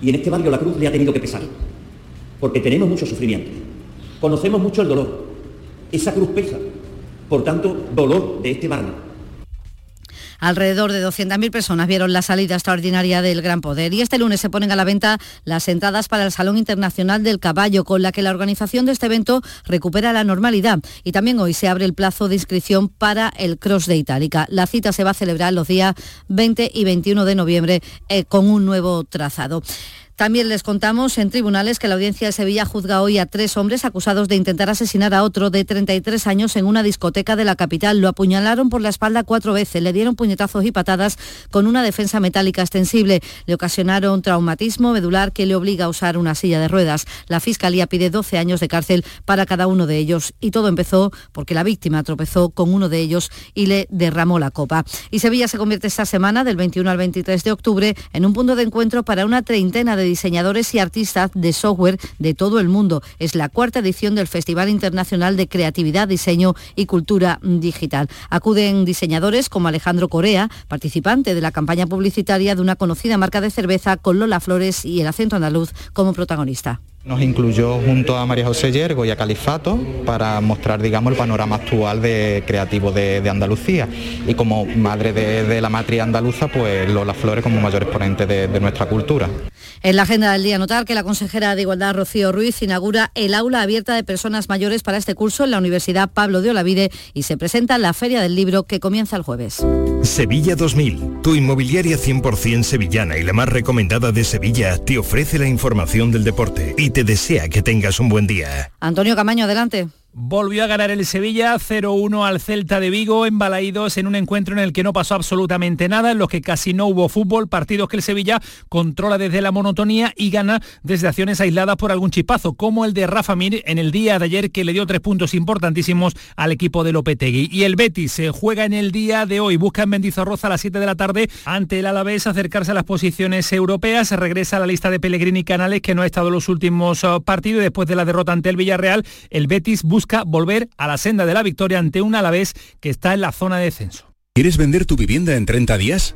Y en este barrio la cruz le ha tenido que pesar, porque tenemos mucho sufrimiento. Conocemos mucho el dolor. Esa cruz pesa. Por tanto, dolor de este barrio.
Alrededor de 200.000 personas vieron la salida extraordinaria del Gran Poder y este lunes se ponen a la venta las entradas para el Salón Internacional del Caballo, con la que la organización de este evento recupera la normalidad. Y también hoy se abre el plazo de inscripción para el Cross de Itálica. La cita se va a celebrar los días 20 y 21 de noviembre eh, con un nuevo trazado. También les contamos en tribunales que la audiencia de Sevilla juzga hoy a tres hombres acusados de intentar asesinar a otro de 33 años en una discoteca de la capital. Lo apuñalaron por la espalda cuatro veces, le dieron puñetazos y patadas con una defensa metálica extensible. Le ocasionaron traumatismo medular que le obliga a usar una silla de ruedas. La Fiscalía pide 12 años de cárcel para cada uno de ellos. Y todo empezó porque la víctima tropezó con uno de ellos y le derramó la copa. Y Sevilla se convierte esta semana, del 21 al 23 de octubre, en un punto de encuentro para una treintena de diseñadores y artistas de software de todo el mundo. Es la cuarta edición del Festival Internacional de Creatividad, Diseño y Cultura Digital. Acuden diseñadores como Alejandro Corea, participante de la campaña publicitaria de una conocida marca de cerveza con Lola Flores y el acento andaluz como protagonista.
Nos incluyó junto a María José Yergo y a Califato para mostrar, digamos, el panorama actual de creativo de, Andalucía. Y como madre de, la matriz andaluza, pues Lola Flores como mayor exponente de nuestra cultura.
En la agenda del día notar que la consejera de Igualdad Rocío Ruiz inaugura el aula abierta de personas mayores para este curso en la Universidad Pablo de Olavide y se presenta en la Feria del Libro que comienza el jueves.
Sevilla 2000, tu inmobiliaria 100% sevillana y la más recomendada de Sevilla, te ofrece la información del deporte y te desea que tengas un buen día.
Antonio Camaño, adelante.
Volvió a ganar el Sevilla 0-1 al Celta de Vigo en Balaídos en un encuentro en el que no pasó absolutamente nada, en los que casi no hubo fútbol, partidos que el Sevilla controla desde la monotonía y gana desde acciones aisladas por algún chipazo, como el de Rafa Mir en el día de ayer que le dio tres puntos importantísimos al equipo de Lopetegui. Y el Betis se juega en el día de hoy, busca en Mendizorroza a las 7 de la tarde ante el Alavés acercarse a las posiciones europeas, regresa a la lista de Pellegrini Canales que no ha estado en los últimos uh, partidos después de la derrota ante el Villarreal, el Betis busca busca volver a la senda de la victoria ante un Alavés que está en la zona de descenso.
¿Quieres vender tu vivienda en 30 días?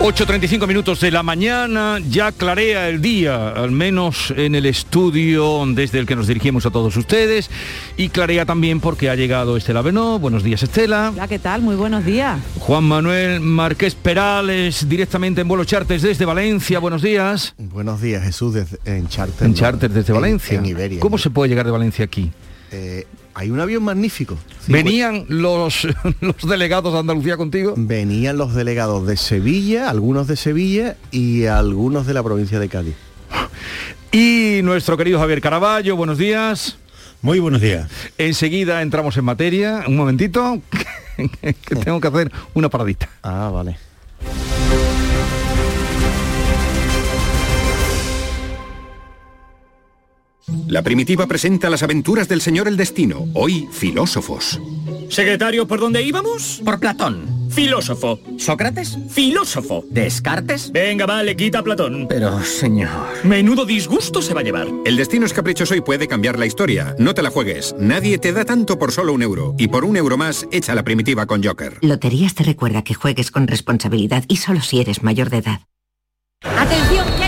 8.35 minutos de la mañana, ya clarea el día, al menos en el estudio desde el que nos dirigimos a todos ustedes, y clarea también porque ha llegado Estela Benó. Buenos días, Estela.
Hola, ¿qué tal? Muy buenos días.
Juan Manuel Márquez Perales, directamente en vuelo charter desde Valencia. Buenos días.
Buenos días, Jesús, desde, en charter.
En charter desde Valencia.
En Iberia.
¿Cómo se puede llegar de Valencia aquí?
Eh, hay un avión magnífico.
¿Venían los, los delegados de Andalucía contigo?
Venían los delegados de Sevilla, algunos de Sevilla y algunos de la provincia de Cádiz.
Y nuestro querido Javier Caraballo, buenos días.
Muy buenos días.
Enseguida entramos en materia. Un momentito, que tengo que hacer una paradita.
Ah, vale.
La primitiva presenta las aventuras del señor el destino, hoy filósofos.
Secretario, ¿por dónde íbamos?
Por Platón.
Filósofo.
¿Sócrates?
Filósofo.
¿Descartes?
Venga, vale, quita Platón.
Pero, señor...
Menudo disgusto se va a llevar.
El destino es caprichoso y puede cambiar la historia. No te la juegues. Nadie te da tanto por solo un euro. Y por un euro más, echa la primitiva con Joker.
Loterías te recuerda que juegues con responsabilidad y solo si eres mayor de edad.
¡Atención!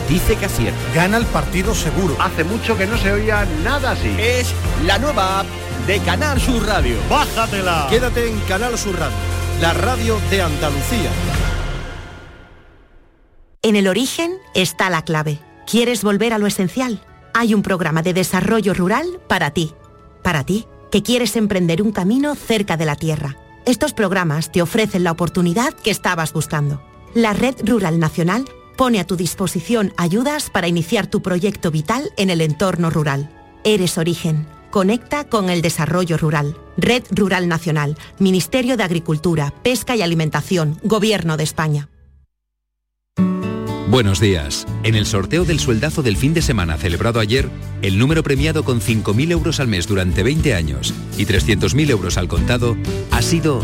dice que acierta.
Gana el partido seguro.
Hace mucho que no se oía nada así. Es la nueva app de Canal Sur Radio.
Bájatela.
Quédate en Canal Sur Radio, la radio de Andalucía.
En el origen está la clave. ¿Quieres volver a lo esencial? Hay un programa de desarrollo rural para ti. Para ti, que quieres emprender un camino cerca de la tierra. Estos programas te ofrecen la oportunidad que estabas buscando. La Red Rural Nacional pone a tu disposición ayudas para iniciar tu proyecto vital en el entorno rural. Eres Origen. Conecta con el desarrollo rural. Red Rural Nacional, Ministerio de Agricultura, Pesca y Alimentación, Gobierno de España.
Buenos días. En el sorteo del sueldazo del fin de semana celebrado ayer, el número premiado con 5.000 euros al mes durante 20 años y 300.000 euros al contado ha sido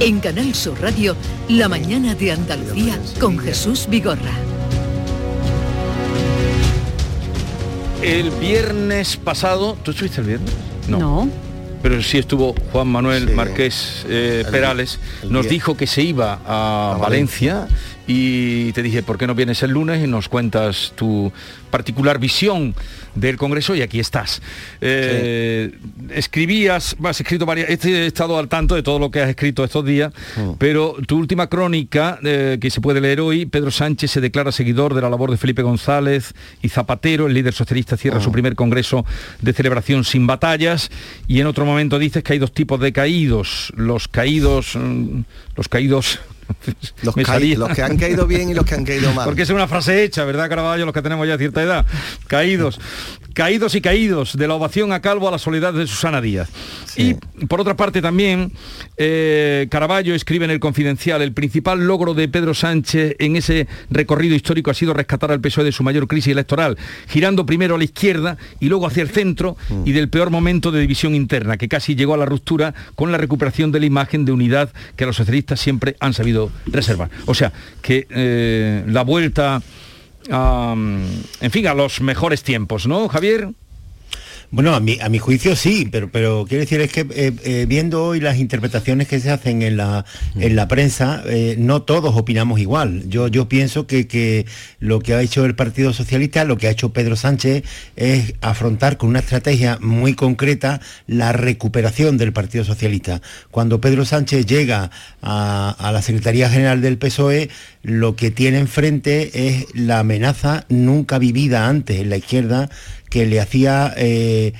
En Canal Sur Radio, La mañana de Andalucía con Jesús Vigorra.
El viernes pasado, ¿tú estuviste el viernes?
No.
Pero sí estuvo Juan Manuel
Sí.
Marqués eh,
El-
Perales,
el
nos dijo que se iba a, Valencia, y te dije, ¿por qué no vienes el lunes y nos cuentas tu particular visión del Congreso? Y aquí estás. Eh, Escribías, has escrito varias, he estado al tanto de todo lo que has escrito estos días,
Mm.
pero tu última crónica, eh, que se puede leer hoy, Pedro Sánchez se declara seguidor de la labor de Felipe González y Zapatero, el líder socialista cierra
Mm.
su primer congreso de celebración sin batallas, y en otro momento dices que hay dos tipos de caídos, los caídos, mm, los caídos...
Los, que han caído bien y los que han caído mal.
Porque es una frase hecha, ¿verdad, Caraballo? Los que tenemos ya cierta edad. Caídos. Caídos y caídos. De la ovación a Calvo a la soledad de Susana Díaz. Y por otra parte también, eh, Caraballo escribe en el Confidencial, el principal logro de Pedro Sánchez en ese recorrido histórico ha sido rescatar al PSOE de su mayor crisis electoral, girando primero a la izquierda y luego hacia el centro y del peor momento de división interna, que casi llegó a la ruptura con la recuperación de la imagen de unidad que los socialistas siempre han sabido reservar. O sea, que eh, la vuelta a, en fin, a los mejores tiempos, ¿no, Javier?
Bueno, a mi, a mi juicio sí, pero, pero quiero decir es que eh, eh, viendo hoy las interpretaciones que se hacen en la, en la prensa, eh, no todos opinamos igual. Yo, yo pienso que, que lo que ha hecho el Partido Socialista, lo que ha hecho Pedro Sánchez, es afrontar con una estrategia muy concreta la recuperación del Partido Socialista. Cuando Pedro Sánchez llega a, a la Secretaría General del PSOE, lo que tiene enfrente es la amenaza nunca vivida antes en la izquierda que le hacía eh,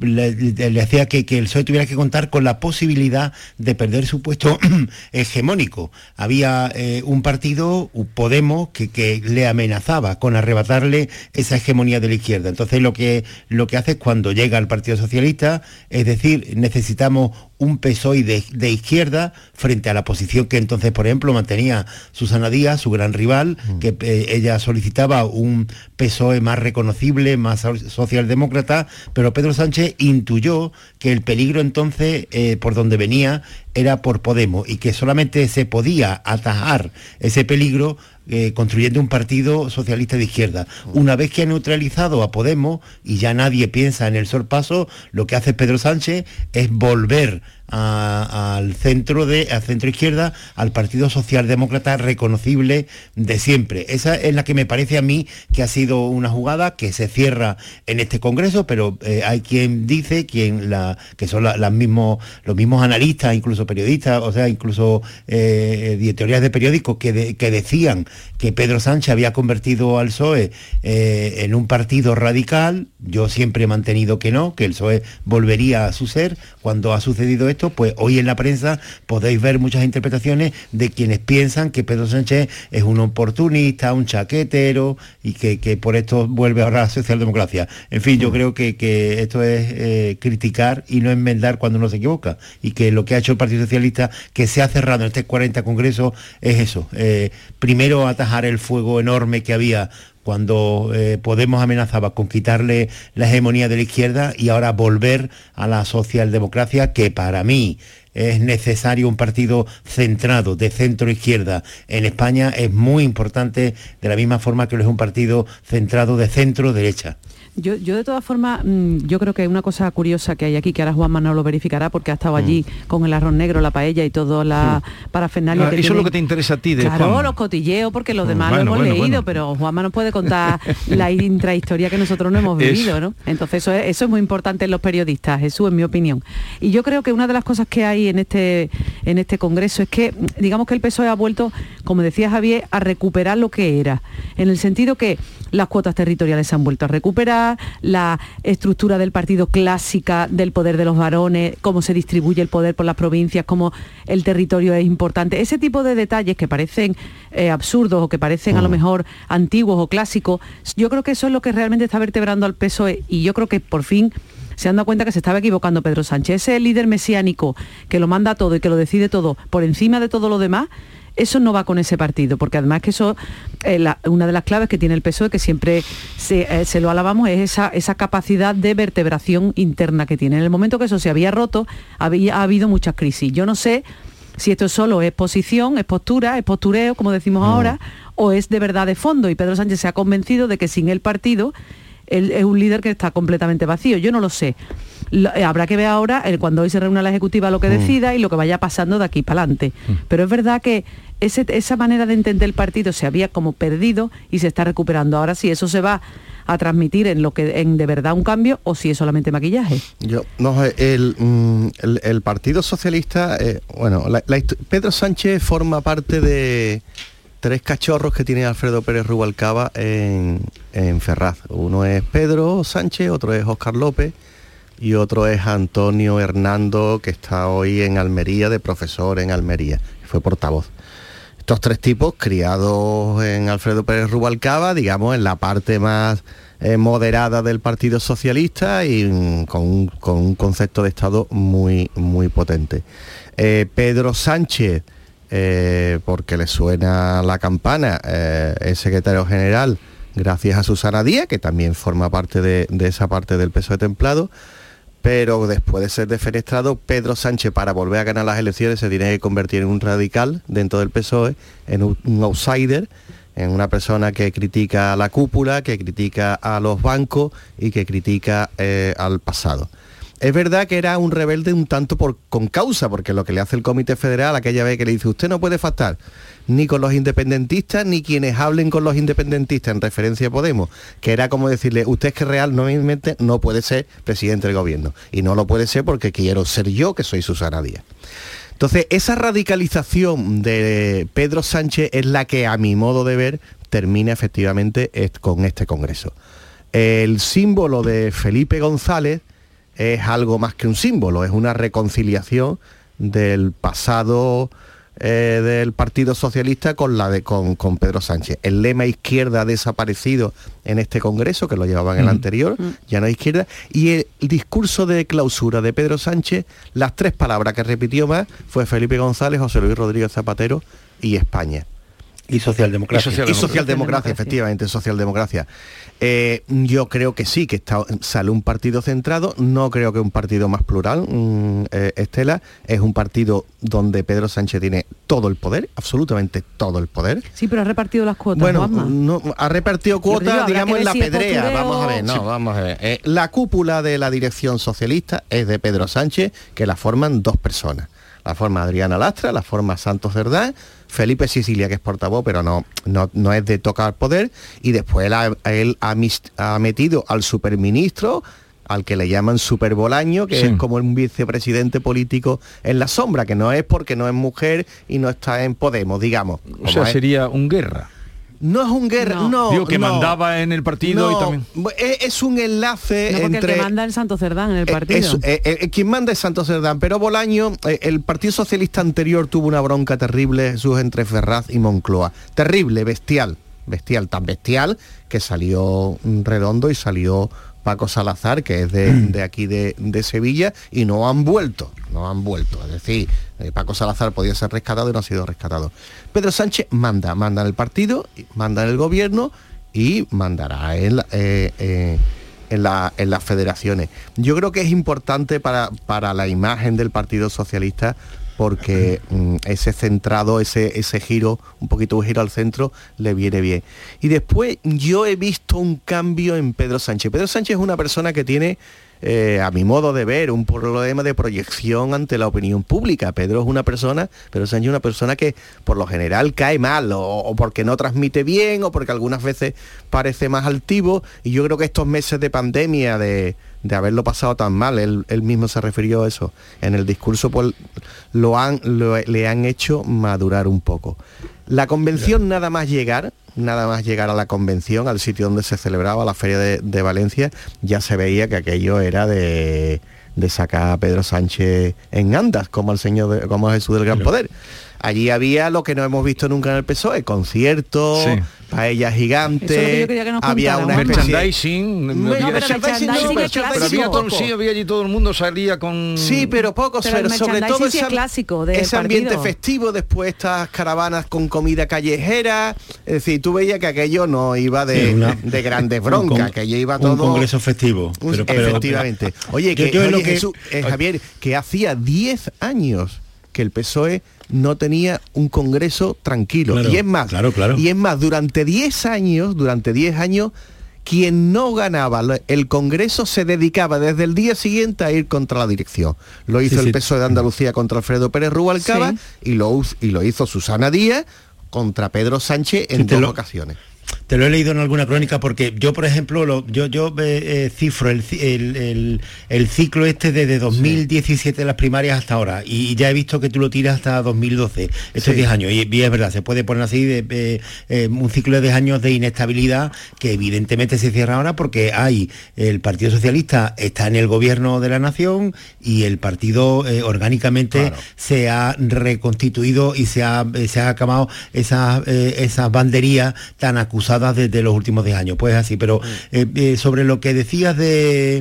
le, hacía que, el PSOE tuviera que contar con la posibilidad de perder su puesto hegemónico. Había eh, un partido, Podemos, que, que le amenazaba con arrebatarle esa hegemonía de la izquierda. Entonces lo que, lo que hace es cuando llega al Partido Socialista, es decir, necesitamos un PSOE de, de izquierda frente a la posición que entonces, por ejemplo, mantenía Susana Díaz, su gran rival, que eh, ella solicitaba un PSOE más reconocible, más so- socialdemócrata, pero Pedro Sánchez intuyó que el peligro entonces eh, por donde venía era por Podemos y que solamente se podía atajar ese peligro eh, construyendo un partido socialista de izquierda. Una vez que ha neutralizado a Podemos y ya nadie piensa en el sorpaso, lo que hace Pedro Sánchez es volver al centro de al centro izquierda, al Partido Socialdemócrata reconocible de siempre. Esa es la que me parece a mí que ha sido una jugada que se cierra en este Congreso, pero eh, hay quien dice, quien la, que son la- mismos, los mismos analistas, incluso periodistas, o sea, incluso eh, de periódicos que, que decían que Pedro Sánchez había convertido al PSOE eh, en un partido radical. Yo siempre he mantenido que no, que el PSOE volvería a su ser. Cuando ha sucedido esto, pues hoy en la prensa podéis ver muchas interpretaciones de quienes piensan que Pedro Sánchez es un oportunista, un chaquetero y que, que por esto vuelve ahora a la socialdemocracia. En fin, yo creo que, que esto es eh, criticar y no enmendar cuando uno se equivoca. Y que lo que ha hecho el Partido Socialista, que se ha cerrado en este 40 Congreso, es eso. Eh, primero atajar el fuego enorme que había cuando eh, Podemos amenazaba con quitarle la hegemonía de la izquierda y ahora volver a la socialdemocracia, que para mí es necesario un partido centrado de centro izquierda en España, es muy importante de la misma forma que lo es un partido centrado de centro derecha.
Yo, yo de todas formas, mm, yo creo que una cosa curiosa que hay aquí, que ahora Juan Manuel lo verificará porque ha estado allí con el arroz negro, la paella y todo la parafernalia
Ah,
que
eso es lo que te interesa a ti de
Claro,
Juan.
los cotilleos, porque los demás
bueno,
lo hemos
bueno,
leído,
bueno.
pero Juanma nos puede contar la intrahistoria que nosotros no hemos
Eso.
vivido, ¿no? Entonces eso es, eso es muy importante en los periodistas, Jesús, en mi opinión. Y yo creo que una de las cosas que hay en este, en este congreso es que, digamos que el PSOE ha vuelto, como decía Javier, a recuperar lo que era, en el sentido que las cuotas territoriales se han vuelto a recuperar, la estructura del partido clásica del poder de los varones, cómo se distribuye el poder por las provincias, cómo el territorio es importante. Ese tipo de detalles que parecen eh, absurdos o que parecen a lo mejor antiguos o clásicos, yo creo que eso es lo que realmente está vertebrando al PSOE y yo creo que por fin se han dado cuenta que se estaba equivocando Pedro Sánchez. Ese líder mesiánico que lo manda todo y que lo decide todo por encima de todo lo demás, eso no va con ese partido, porque además que eso, eh, la- una de las claves que tiene el PSOE, que siempre se, eh, se lo alabamos, es esa, esa capacidad de vertebración interna que tiene. En el momento que eso se había roto, había ha habido muchas crisis. Yo no sé si esto solo es posición, es postura, es postureo, como decimos ahora, o es de verdad de fondo. Y Pedro Sánchez se ha convencido de que sin el partido él es un líder que está completamente vacío. Yo no lo sé. Lo- eh, habrá que ver ahora, eh, cuando hoy se reúna la Ejecutiva, lo que
Mm.
decida y lo que vaya pasando de aquí para adelante. Pero es verdad que ese- esa manera de entender el partido se había como perdido y se está recuperando. Ahora sí, eso se va a transmitir en lo que en de verdad un cambio o si es solamente maquillaje.
Yo, no, el, mm, el- el Partido Socialista, eh, bueno, la- la histo- Pedro Sánchez forma parte de tres cachorros que tiene Alfredo Pérez Rubalcaba en, en Ferraz. Uno es Pedro Sánchez, otro es Oscar López y otro es Antonio Hernando, que está hoy en Almería, de profesor en Almería, fue portavoz. Estos tres tipos criados en Alfredo Pérez Rubalcaba, digamos, en la parte más eh, moderada del Partido Socialista y mm, con, un- con un concepto de Estado muy, muy potente. Eh, Pedro Sánchez, eh, porque le suena la campana, eh, es secretario general gracias a Susana Díaz, que también forma parte de, esa parte del peso de templado pero después de ser defenestrado, Pedro Sánchez para volver a ganar las elecciones se tiene que convertir en un radical dentro del PSOE, en un outsider, en una persona que critica a la cúpula, que critica a los bancos y que critica eh, al pasado. Es verdad que era un rebelde un tanto por, con causa, porque lo que le hace el Comité Federal aquella vez que le dice, usted no puede faltar ni con los independentistas, ni quienes hablen con los independentistas en referencia a Podemos, que era como decirle, usted es que realmente no puede ser presidente del gobierno. Y no lo puede ser porque quiero ser yo, que soy Susana Díaz. Entonces, esa radicalización de Pedro Sánchez es la que, a mi modo de ver, termina efectivamente con este Congreso. El símbolo de Felipe González es algo más que un símbolo, es una reconciliación del pasado eh, del Partido Socialista con la de con, con Pedro Sánchez. El lema izquierda ha desaparecido en este Congreso, que lo llevaba en el
Mm.
anterior, ya no hay izquierda, y el, discurso de clausura de Pedro Sánchez, las tres palabras que repitió más fue Felipe González, José Luis Rodríguez Zapatero y España.
Y socialdemocracia.
Y socialdemocracia, efectivamente, socialdemocracia. Eh, yo creo que sí, que está, sale un partido centrado, no creo que un partido más plural, mm, eh, Estela, es un partido donde Pedro Sánchez tiene todo el poder, absolutamente todo el poder.
Sí, pero ha repartido las cuotas,
Bueno, no, ha repartido cuotas, digamos, en la pedrea.
postureo.
Vamos a ver, no,
Sí.
vamos a ver. Eh, la cúpula de la dirección socialista es de Pedro Sánchez, que la forman dos personas. La forma Adriana Lastra, la forma Santos Cerdán, Felipe Sicilia, que es portavoz, pero no, no, no es de tocar poder, y después él ha, él ha metido al superministro, al que le llaman superbolaño, que
Sí.
es como un vicepresidente político en la sombra, que no es porque no es mujer y no está en Podemos, digamos.
O sea,
es-
sería un guerra.
No es un guerra, no.
Digo que
no.
mandaba en el partido y
No,
también.
Es, es un enlace
No, porque
entre...
el que manda el Santo Cerdán en el
Eh,
partido.
es- eh, quien manda es Santos Cerdán, pero Bolaño, eh, el Partido Socialista anterior tuvo una bronca terrible, Jesús, entre Ferraz y Moncloa. Terrible, bestial, bestial, tan bestial que salió mm, redondo y salió Paco Salazar, que es de, de aquí de, de Sevilla, y no han vuelto, no han vuelto. Es decir, eh, Paco Salazar podía ser rescatado y no ha sido rescatado. Pedro Sánchez manda, manda en el partido, manda en el gobierno y mandará en la- eh, eh, en, la- en las federaciones. Yo creo que es importante para, para la imagen del Partido Socialista porque mm, ese centrado, ese, ese giro, un poquito un giro al centro, le viene bien. Y después yo he visto un cambio en Pedro Sánchez. Pedro Sánchez es una persona que tiene, eh, a mi modo de ver, un problema de proyección ante la opinión pública. Pedro es una persona, Pedro Sánchez es una persona que por lo general cae mal, o, o porque no transmite bien, o porque algunas veces parece más altivo. Y yo creo que estos meses de pandemia, de, de haberlo pasado tan mal, él, él mismo se refirió a eso, en el discurso pues, lo han, lo- le han hecho madurar un poco. La convención nada más llegar, nada más llegar a la convención, al sitio donde se celebraba la feria de, de Valencia, ya se veía que aquello era de, de sacar a Pedro Sánchez en andas, como el señor de- como Jesús del Gran Poder. Allí había lo que no hemos visto nunca en el PSOE, conciertos,
Sí.
paellas
que
gigantes,
yo que
había
contara,
una especie-
Merchandising.
No,
había-
pero merchandising no,
Sí, pero-
merchandising
pero había todo,
poco.
sí, había allí todo el mundo salía con...
Sí, pero pocos,
Pero
sobre
merchandising
todo
sí es
ese,
clásico del
ese ambiente festivo, después estas caravanas con comida callejera, es decir, tú veías que aquello no iba de,
Sí, una-
de grandes
un
broncas, que aquello iba
un
todo...
congreso festivo.
Un-
Pero- pero-
efectivamente. Oye,
Yo-
que,
yo
oye,
lo que-
Jesús, eh, Javier, que hacía 10 años que el PSOE no tenía un congreso tranquilo.
Claro,
y es más,
claro, claro.
y es más, durante 10 años, durante 10 años, quien no ganaba el Congreso se dedicaba desde el día siguiente a ir contra la dirección. Lo hizo
Sí,
el
sí.
PSOE de Andalucía contra Alfredo Pérez Rubalcaba
Sí.
y, lo, y lo hizo Susana Díaz contra Pedro Sánchez en dos
lo-
ocasiones.
Te lo he leído en alguna crónica porque yo, por ejemplo, lo- yo, yo eh, eh, cifro el, el- el- el ciclo este desde 2017 las primarias hasta ahora y, ya he visto que tú lo tiras hasta 2012, estos
Sí.
10 años. Y, y es verdad, se puede poner así de, eh, eh, un ciclo de 10 años de inestabilidad que evidentemente se cierra ahora porque hay el Partido Socialista está en el gobierno de la nación y el partido eh, orgánicamente se ha reconstituido y se ha, se ha acabado esas, eh, esas banderías tan acusadas desde los últimos 10 años. Pues así, pero eh, eh, sobre lo que decías de...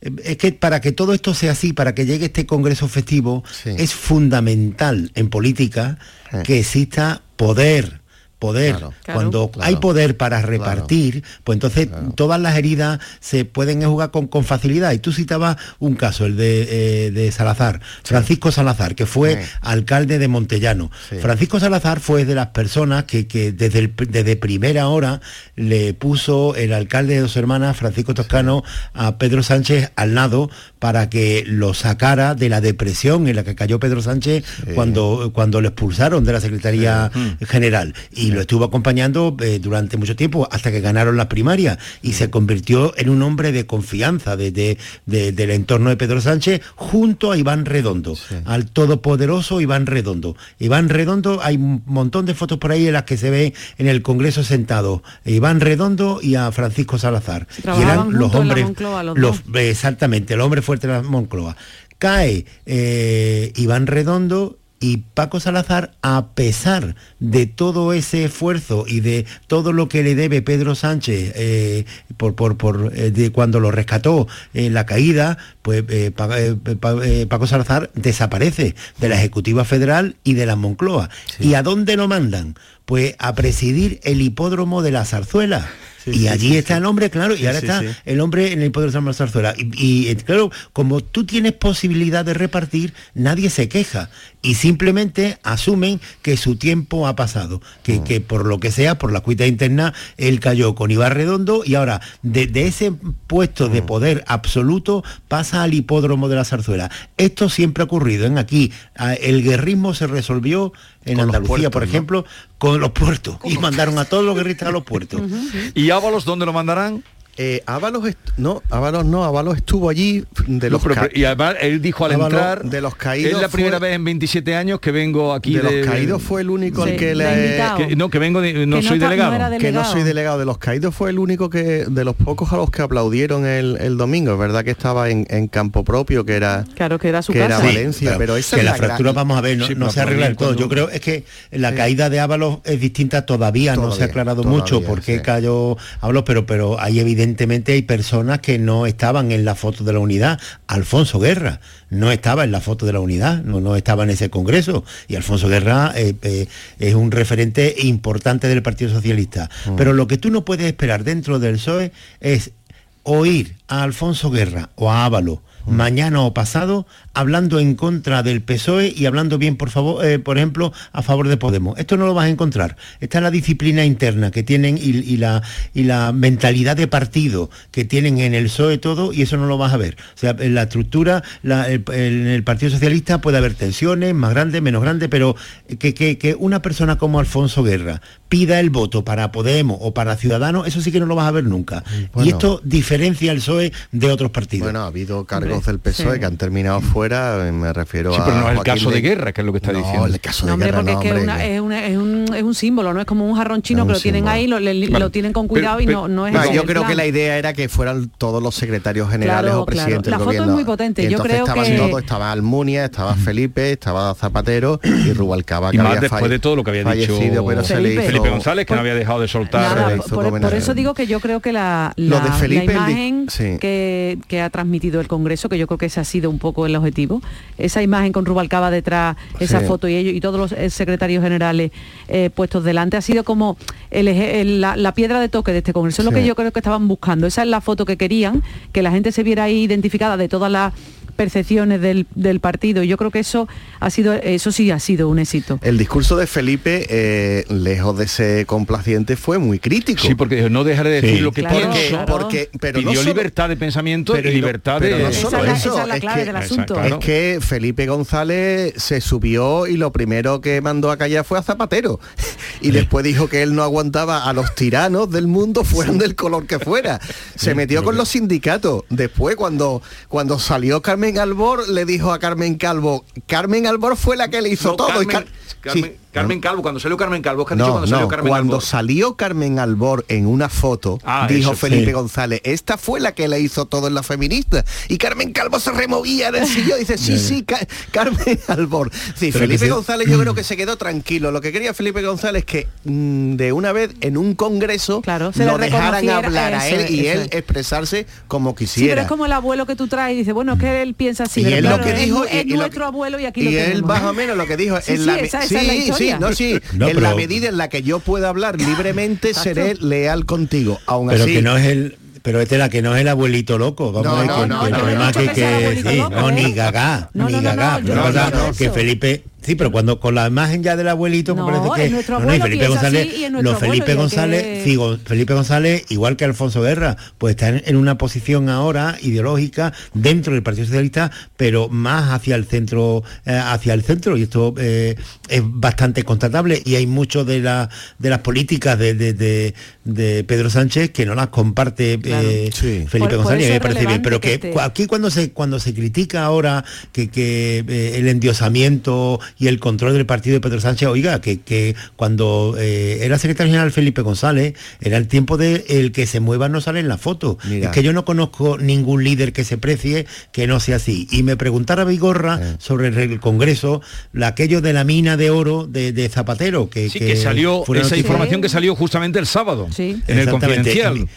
eh, Es que para que todo esto sea así, para que llegue este Congreso festivo, es fundamental en política que exista poder. Poder.
Claro.
Cuando
Claro.
hay poder para repartir, pues entonces todas las heridas se pueden jugar con, con facilidad. Y tú citabas un caso, el de, eh, de Salazar, Francisco Salazar, que fue
Sí.
alcalde de Montellano.
Sí.
Francisco Salazar fue de las personas que, que desde, el- desde primera hora le puso el alcalde de dos hermanas, Francisco Toscano, a Pedro Sánchez al lado para que lo sacara de la depresión en la que cayó Pedro Sánchez cuando, cuando lo expulsaron de la Secretaría General. Y lo estuvo acompañando eh, durante mucho tiempo hasta que ganaron las primarias y se convirtió en un hombre de confianza de- de- de- del entorno de Pedro Sánchez junto a Iván Redondo, al todopoderoso Iván Redondo. Iván Redondo, hay un montón de fotos por ahí en las que se ve en el Congreso sentado Iván Redondo y a Francisco Salazar. Y eran los hombres,
Moncloa, los
exactamente, el hombre fuerte de la Moncloa. Cae eh, Iván Redondo y Paco Salazar, a pesar de todo ese esfuerzo y de todo lo que le debe Pedro Sánchez eh, por, por, por, eh, de cuando lo rescató en la caída, pues eh, Pa- Pa- Paco Salazar desaparece de la Ejecutiva Federal y de la Moncloa. ¿Y a dónde lo mandan? Pues a presidir el hipódromo de la Zarzuela. Y allí
sí,
está
sí.
el hombre, claro, y ahora está el hombre en el poder de la Zarzuela. Y, y, eh, claro, como tú tienes posibilidad de repartir, nadie se queja. Y simplemente asumen que su tiempo ha pasado. Que, que por lo que sea, por la cuita interna, él cayó con Iván Redondo y ahora de, de ese puesto de poder absoluto pasa al hipódromo de la zarzuela. Esto siempre ha ocurrido. En aquí ah, el guerrismo se resolvió en
Con
Andalucía,
puertos,
por
¿no?
ejemplo, con los puertos. Y mandaron a todos los guerristas a los puertos.
¿Y Ábalos dónde lo mandarán?
Eh, Ábalos, no, Ábalos no, Ábalos estuvo allí de
No,
los
pero- pero- y además él dijo al
Ábalos,
entrar
de los caídos
es la primera
fue-
vez en 27 años que vengo aquí
de los caídos fue el único al que le
que- no que vengo de- no
Que no
soy
no
delegado
era
que no soy delegado de los caídos fue el único que de los pocos a los que aplaudieron el, el domingo es verdad que estaba en, en campo propio que era
Claro que era su
que era
casa.
Valencia
Pero
pero, esa
que
es
la
la
fractura, vamos a ver, no,
Sí,
no se arregla del todo. Yo creo es que la
Sí.
caída de Ábalos es distinta todavía, no se ha aclarado
todavía,
mucho por qué
sí.
cayó Ábalos, pero, pero hay evidentemente hay personas que no estaban en la foto de la unidad. Alfonso Guerra no estaba en la foto de la unidad, no, no estaba en ese congreso. Y Alfonso Guerra eh, eh, es un referente importante del Partido Socialista.
Mm.
Pero lo que tú no puedes esperar dentro del PSOE es oír a Alfonso Guerra o a Ávalo mañana o pasado hablando en contra del PSOE y hablando bien, por favor, eh, por ejemplo, a favor de Podemos. Esto no lo vas a encontrar. Esta es la disciplina interna que tienen y, y la, y la mentalidad de partido que tienen en el PSOE todo y eso no lo vas a ver. O sea, en la estructura, la- el- en el Partido Socialista puede haber tensiones, más grandes, menos grandes, pero que, que- que una persona como Alfonso Guerra pida el voto para Podemos o para Ciudadanos, eso sí que no lo vas a ver nunca. Y esto diferencia al PSOE de otros partidos.
bueno ha habido cargos del PSOE
sí.
que han terminado fuera eh, me refiero
Sí,
a
pero no es el caso de Guerra, que es lo que está
no,
diciendo.
el caso de
No, hombre,
Guerra
porque
no,
es que
hombre, que-
es, una- es un, es un símbolo, ¿no? Es como un jarrón chino
Es
que
un
lo tienen ahí, lo, le-
Vale.
lo tienen con cuidado y
Pero-
no, no es
yo
el
creo que
plan.
la idea era que fueran todos los secretarios generales
Claro,
o presidentes
claro. La
del
foto es muy potente.
Y
Yo creo
estaban
que-
todos, estaba Almunia, estaba Felipe, estaba Zapatero y Rubalcaba que
y más
había
después de todo lo que había dicho
fallecido, pero se le
Felipe.
hizo-
Felipe González que no había dejado de soltar
por, eso digo que yo creo que la, imagen que, que ha transmitido el Congreso, que yo creo que ese ha sido un poco el objetivo, esa imagen con Rubalcaba detrás, esa foto y ellos y todos los eh, secretarios generales eh, puestos delante, ha sido como el eje- el- la, la piedra de toque de este Congreso, es lo que yo creo que estaban buscando. Esa es la foto que querían, que la gente se viera ahí identificada de todas las percepciones del, del partido. Yo creo que eso ha sido, eso sí ha sido un éxito.
El discurso de Felipe, eh, lejos de ser complaciente, fue muy crítico.
Sí, porque no dejaré de decir
Sí.
lo que
Claro,
pienso.
claro. Porque- pero no
pidió
solo-
libertad de pensamiento
Pero
y libertad
pero
de...
no solo
Esa es la-
eso,
esa es la
es
clave
que-
del asunto.
Es que Felipe González se subió y lo primero que mandó a callar fue a Zapatero. Y después dijo que él no aguantaba a los tiranos del mundo, fueran del color que fuera. Se metió con los sindicatos. Después, cuando, cuando salió Carmen Albor, le dijo a Carmen Calvo, Carmen Albor fue la que le hizo
No,
todo. y
Carmen,
Car-
Carmen-
Sí.
Carmen Calvo, cuando salió Carmen Calvo, ¿qué has dicho cuando
no,
salió Carmen
cuando
Calvo?
salió Carmen Albor en una foto,
Ah,
dijo
eso,
Felipe
sí.
González, esta fue la que le hizo todo en la feminista. Y Carmen Calvo se removía en el sillón y dice, sí, sí, Ca- Carmen Albor. Sí,
Pero
Felipe
que se-
González yo creo que se quedó tranquilo. Lo que quería Felipe González es que mm, de una vez en un congreso
se le
lo dejaran hablar a él y él
es.
expresarse como
Sí, pero
quisiera.
es como el abuelo que tú traes y dice, bueno, es que él piensa así.
Y
pero
él lo
claro,
que
es
dijo, y-
es
y lo
nuestro
que-
abuelo y aquí
y
lo
él más o menos lo que dijo
Sí,
en
sí,
la
esa- esa es la
sí, sí, no sí.
No,
en la medida en la que yo pueda hablar libremente seré leal contigo. Aún
pero
así
que no es el pero este la que no es el abuelito loco vamos
No,
a ver
no,
que,
no,
que
no dicho
que,
que
sí,
loco,
no ni gaga
No,
ni
no, no,
gaga
no,
que
no.
Felipe sí pero cuando con la imagen ya del abuelito
No,
me parece que
nuestro
no, y Felipe González
así y
los Felipe González
que-
sí, Felipe González igual que Alfonso Guerra pues está en, en una posición ahora ideológica dentro del Partido Socialista pero más hacia el centro eh, hacia el centro y esto eh, es bastante constatable y hay mucho de la de las políticas de, de- de- de Pedro Sánchez que no las comparte
Claro.
eh,
Sí.
Felipe
Por-
González me parece bien pero
que
aquí cuando se cuando se critica ahora que, que, eh, el endiosamiento y el control del partido de Pedro Sánchez oiga que, que cuando eh, era secretario general Felipe González era el tiempo de el que se mueva no sale en la foto
Mira.
es que yo no conozco ningún líder que se precie que no sea así y me preguntara Vigorra
Eh.
sobre el, el Congreso la- aquello de la mina de oro de, de Zapatero que,
Sí, que salió esa
noticia-
información que salió justamente el sábado
Sí.
en el
Exactamente.
confidencial.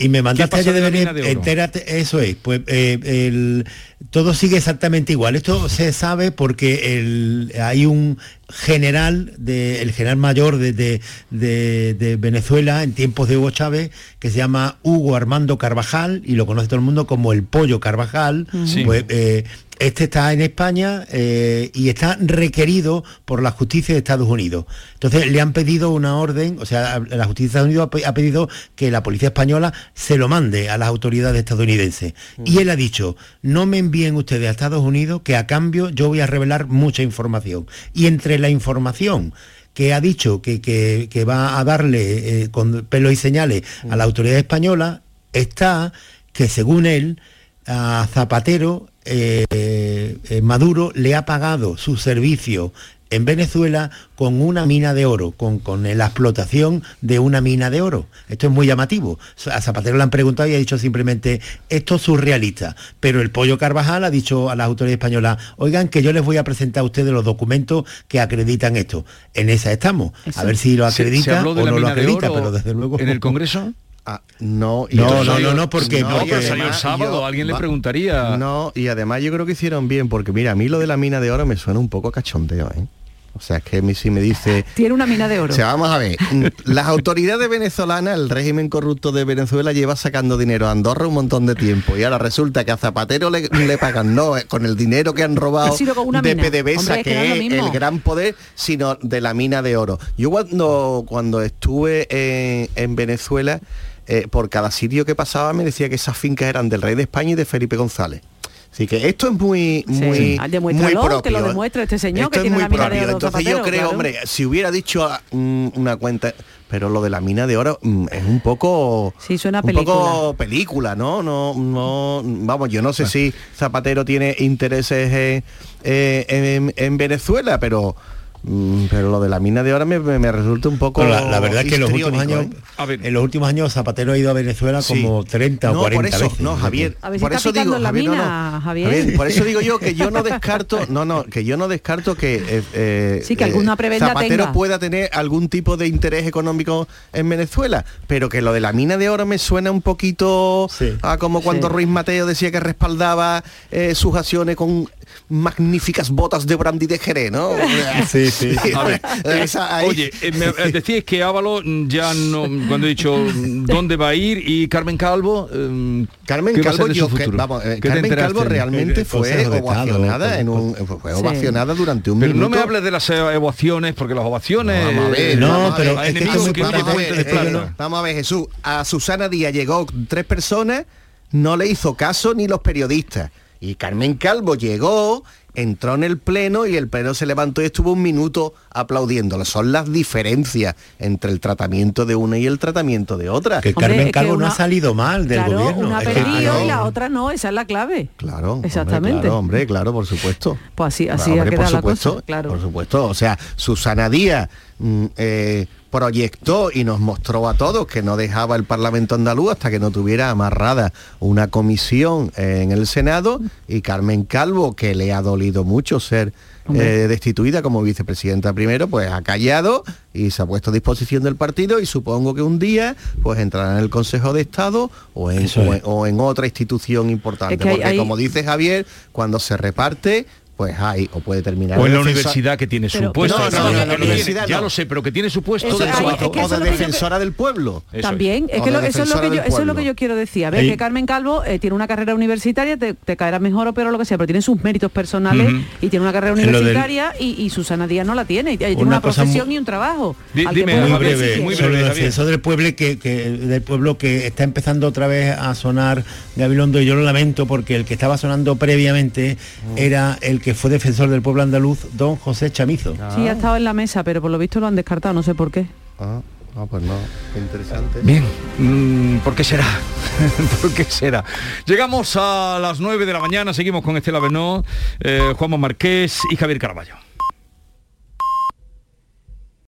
Y, me mandaste ayer
de
venir,
de
entérate, eso es, pues eh, el- todo sigue exactamente igual. Esto se sabe porque el- hay un general, de, el general mayor de, de- de- de Venezuela en tiempos de Hugo Chávez, que se llama Hugo Armando Carvajal, y lo conoce todo el mundo como el Pollo Carvajal,
Sí.
pues eh, este está en España eh, y está requerido por la justicia de Estados Unidos. Entonces le han pedido una orden, o sea, la justicia de Estados Unidos ha pedido que la policía española se lo mande a las autoridades estadounidenses. Y él ha dicho, no me envíen ustedes a Estados Unidos, que a cambio yo voy a revelar mucha información. Y entre la información que ha dicho que, que- que va a darle eh, con pelos y señales a la autoridad española, está que según él, a Zapatero, eh, eh, Maduro le ha pagado su servicio en Venezuela con una mina de oro, con, con la explotación de una mina de oro. Esto es muy llamativo. A Zapatero le han preguntado y ha dicho simplemente, esto es surrealista. Pero el Pollo Carvajal ha dicho a las autoridades españolas, oigan que yo les voy a presentar a ustedes los documentos que acreditan esto. En esa estamos. A ver si lo
¿Se-
acredita
se habló de
o
la
no lo acredita,
oro
pero desde luego...
en el Congreso?
Ah, no, y
No, no, no, no, porque-
No,
porque
pero salió el sábado,
yo-
alguien le preguntaría.
No, y además yo creo que hicieron bien, porque mira, a mí lo de la mina de oro me suena un poco a cachondeo, ¿eh? O sea, es que a mí si me dice...
Tiene una mina de oro.
O sea, vamos a ver, las autoridades venezolanas, el régimen corrupto de Venezuela lleva sacando dinero a Andorra un montón de tiempo y ahora resulta que a Zapatero le, le pagan, no, eh, con el dinero que han robado de
mina.
PDVSA,
que es
es el gran poder, sino de la mina de oro. Yo cuando, cuando estuve en, en Venezuela, eh, por cada sitio que pasaba me decía que esas fincas eran del rey de España y de Felipe González. Así que esto es muy,
Sí.
muy,
Ah,
muy propio.
que lo
¿eh?
demuestre este señor
Esto
que
es
tiene
muy
la mina de
Entonces yo creo,
claro.
hombre, si hubiera dicho ah, mm, una cuenta, pero lo de la mina de oro mm, es un poco
Sí, suena
un
película.
poco película, ¿no? No, no, vamos, yo no sé si Zapatero tiene intereses en, eh, en- en Venezuela, pero pero lo de la mina de oro me, me- me resulta un poco
la, la verdad es que en los últimos años,
¿eh?
en los últimos años Zapatero ha ido a Venezuela
Sí.
como 30
No,
o 40
por eso,
veces.
no, Javier.
A ver si
por
está
eso digo,
en la
Javier, no, no.
mina, Javier.
por eso digo yo que yo no descarto, no, no, que yo no descarto que eh, eh,
Sí, que alguna prebenda
Zapatero
tenga.
pueda tener algún tipo de interés económico en Venezuela, pero que lo de la mina de oro me suena un poquito a como cuando
Sí.
Ruiz Mateo decía que respaldaba eh, sus acciones con magníficas botas de brandy de Jerez, ¿no?
Sí, Sí, sí.
A ver,
Esa ahí.
oye, eh, me eh, decíais que Ávalo ya no, cuando he dicho dónde va a ir y Carmen Calvo, eh,
Carmen
¿qué va a ser
Calvo, yo, que- vamos, eh,
¿Qué te
Carmen? Calvo realmente fue ovacionada en un fue
Sí.
ovacionada durante un
Pero
minuto.
no me hables de las ovaciones, porque las ovaciones...
Vamos a ver,
No,
vamos a
pero
ver.
es que
que
a ver, eh, vamos a ver, Jesús. A Susana Díaz llegó tres personas, no le hizo caso ni los periodistas. Y Carmen Calvo llegó, entró en el pleno y el pleno se levantó y estuvo un minuto aplaudiéndole. Son las diferencias entre el tratamiento de una y el tratamiento de otra.
Que
Hombre,
Carmen
que
Calvo no ha salido mal del
claro,
gobierno.
una ha perdido y la otra no, esa es la clave.
Claro, hombre,
Exactamente.
claro, hombre, claro, por supuesto.
Pues así, así
Hombre,
ha
por
quedado la
supuesto,
cosa, claro.
Por supuesto, o sea, Susana Díaz mm, eh, proyectó y nos mostró a todos que no dejaba el Parlamento andaluz hasta que no tuviera amarrada una comisión eh, en el Senado y Carmen Calvo, que le ha dolido mucho ser eh, destituida como vicepresidenta primero, pues ha callado y se ha puesto a disposición del partido y supongo que un día pues entrará en el Consejo de Estado o en,
Eso
o
es.
en- o en otra institución importante.
Es que hay-
porque
hay-
como dice Javier, cuando se reparte, pues hay, o puede terminar
O en la
defensa-
universidad que tiene su puesto.
No, no, no, la universidad
Ya lo sé, pero que tiene su puesto
Eso-
de trabajo.
es que
o de defensora del pueblo.
También, es
O
que
de
lo- eso, es lo que yo, eso es lo que yo quiero decir. A ver, que Carmen Calvo eh, tiene una carrera universitaria, te, te caerá mejor o peor lo que sea, pero tiene sus méritos personales y tiene una carrera universitaria y, y Susana Díaz no la tiene. Y tiene
Una
profesión
muy-
y un trabajo.
Dime,
muy breve, sobre el ascenso del pueblo que, que- del pueblo que está empezando otra vez a sonar Gabilondo y yo lo lamento porque el que estaba sonando previamente era el que fue defensor del pueblo andaluz, don José Chamizo.
Sí, ha estado en la mesa, pero por lo visto lo han descartado, no sé por qué.
Ah, ah, pues no, qué interesante.
Bien, mm, ¿por qué será? ¿Por qué será? Llegamos a las 9 de la mañana, seguimos con Estela Benó, eh, Juanma Marqués y Javier Caraballo.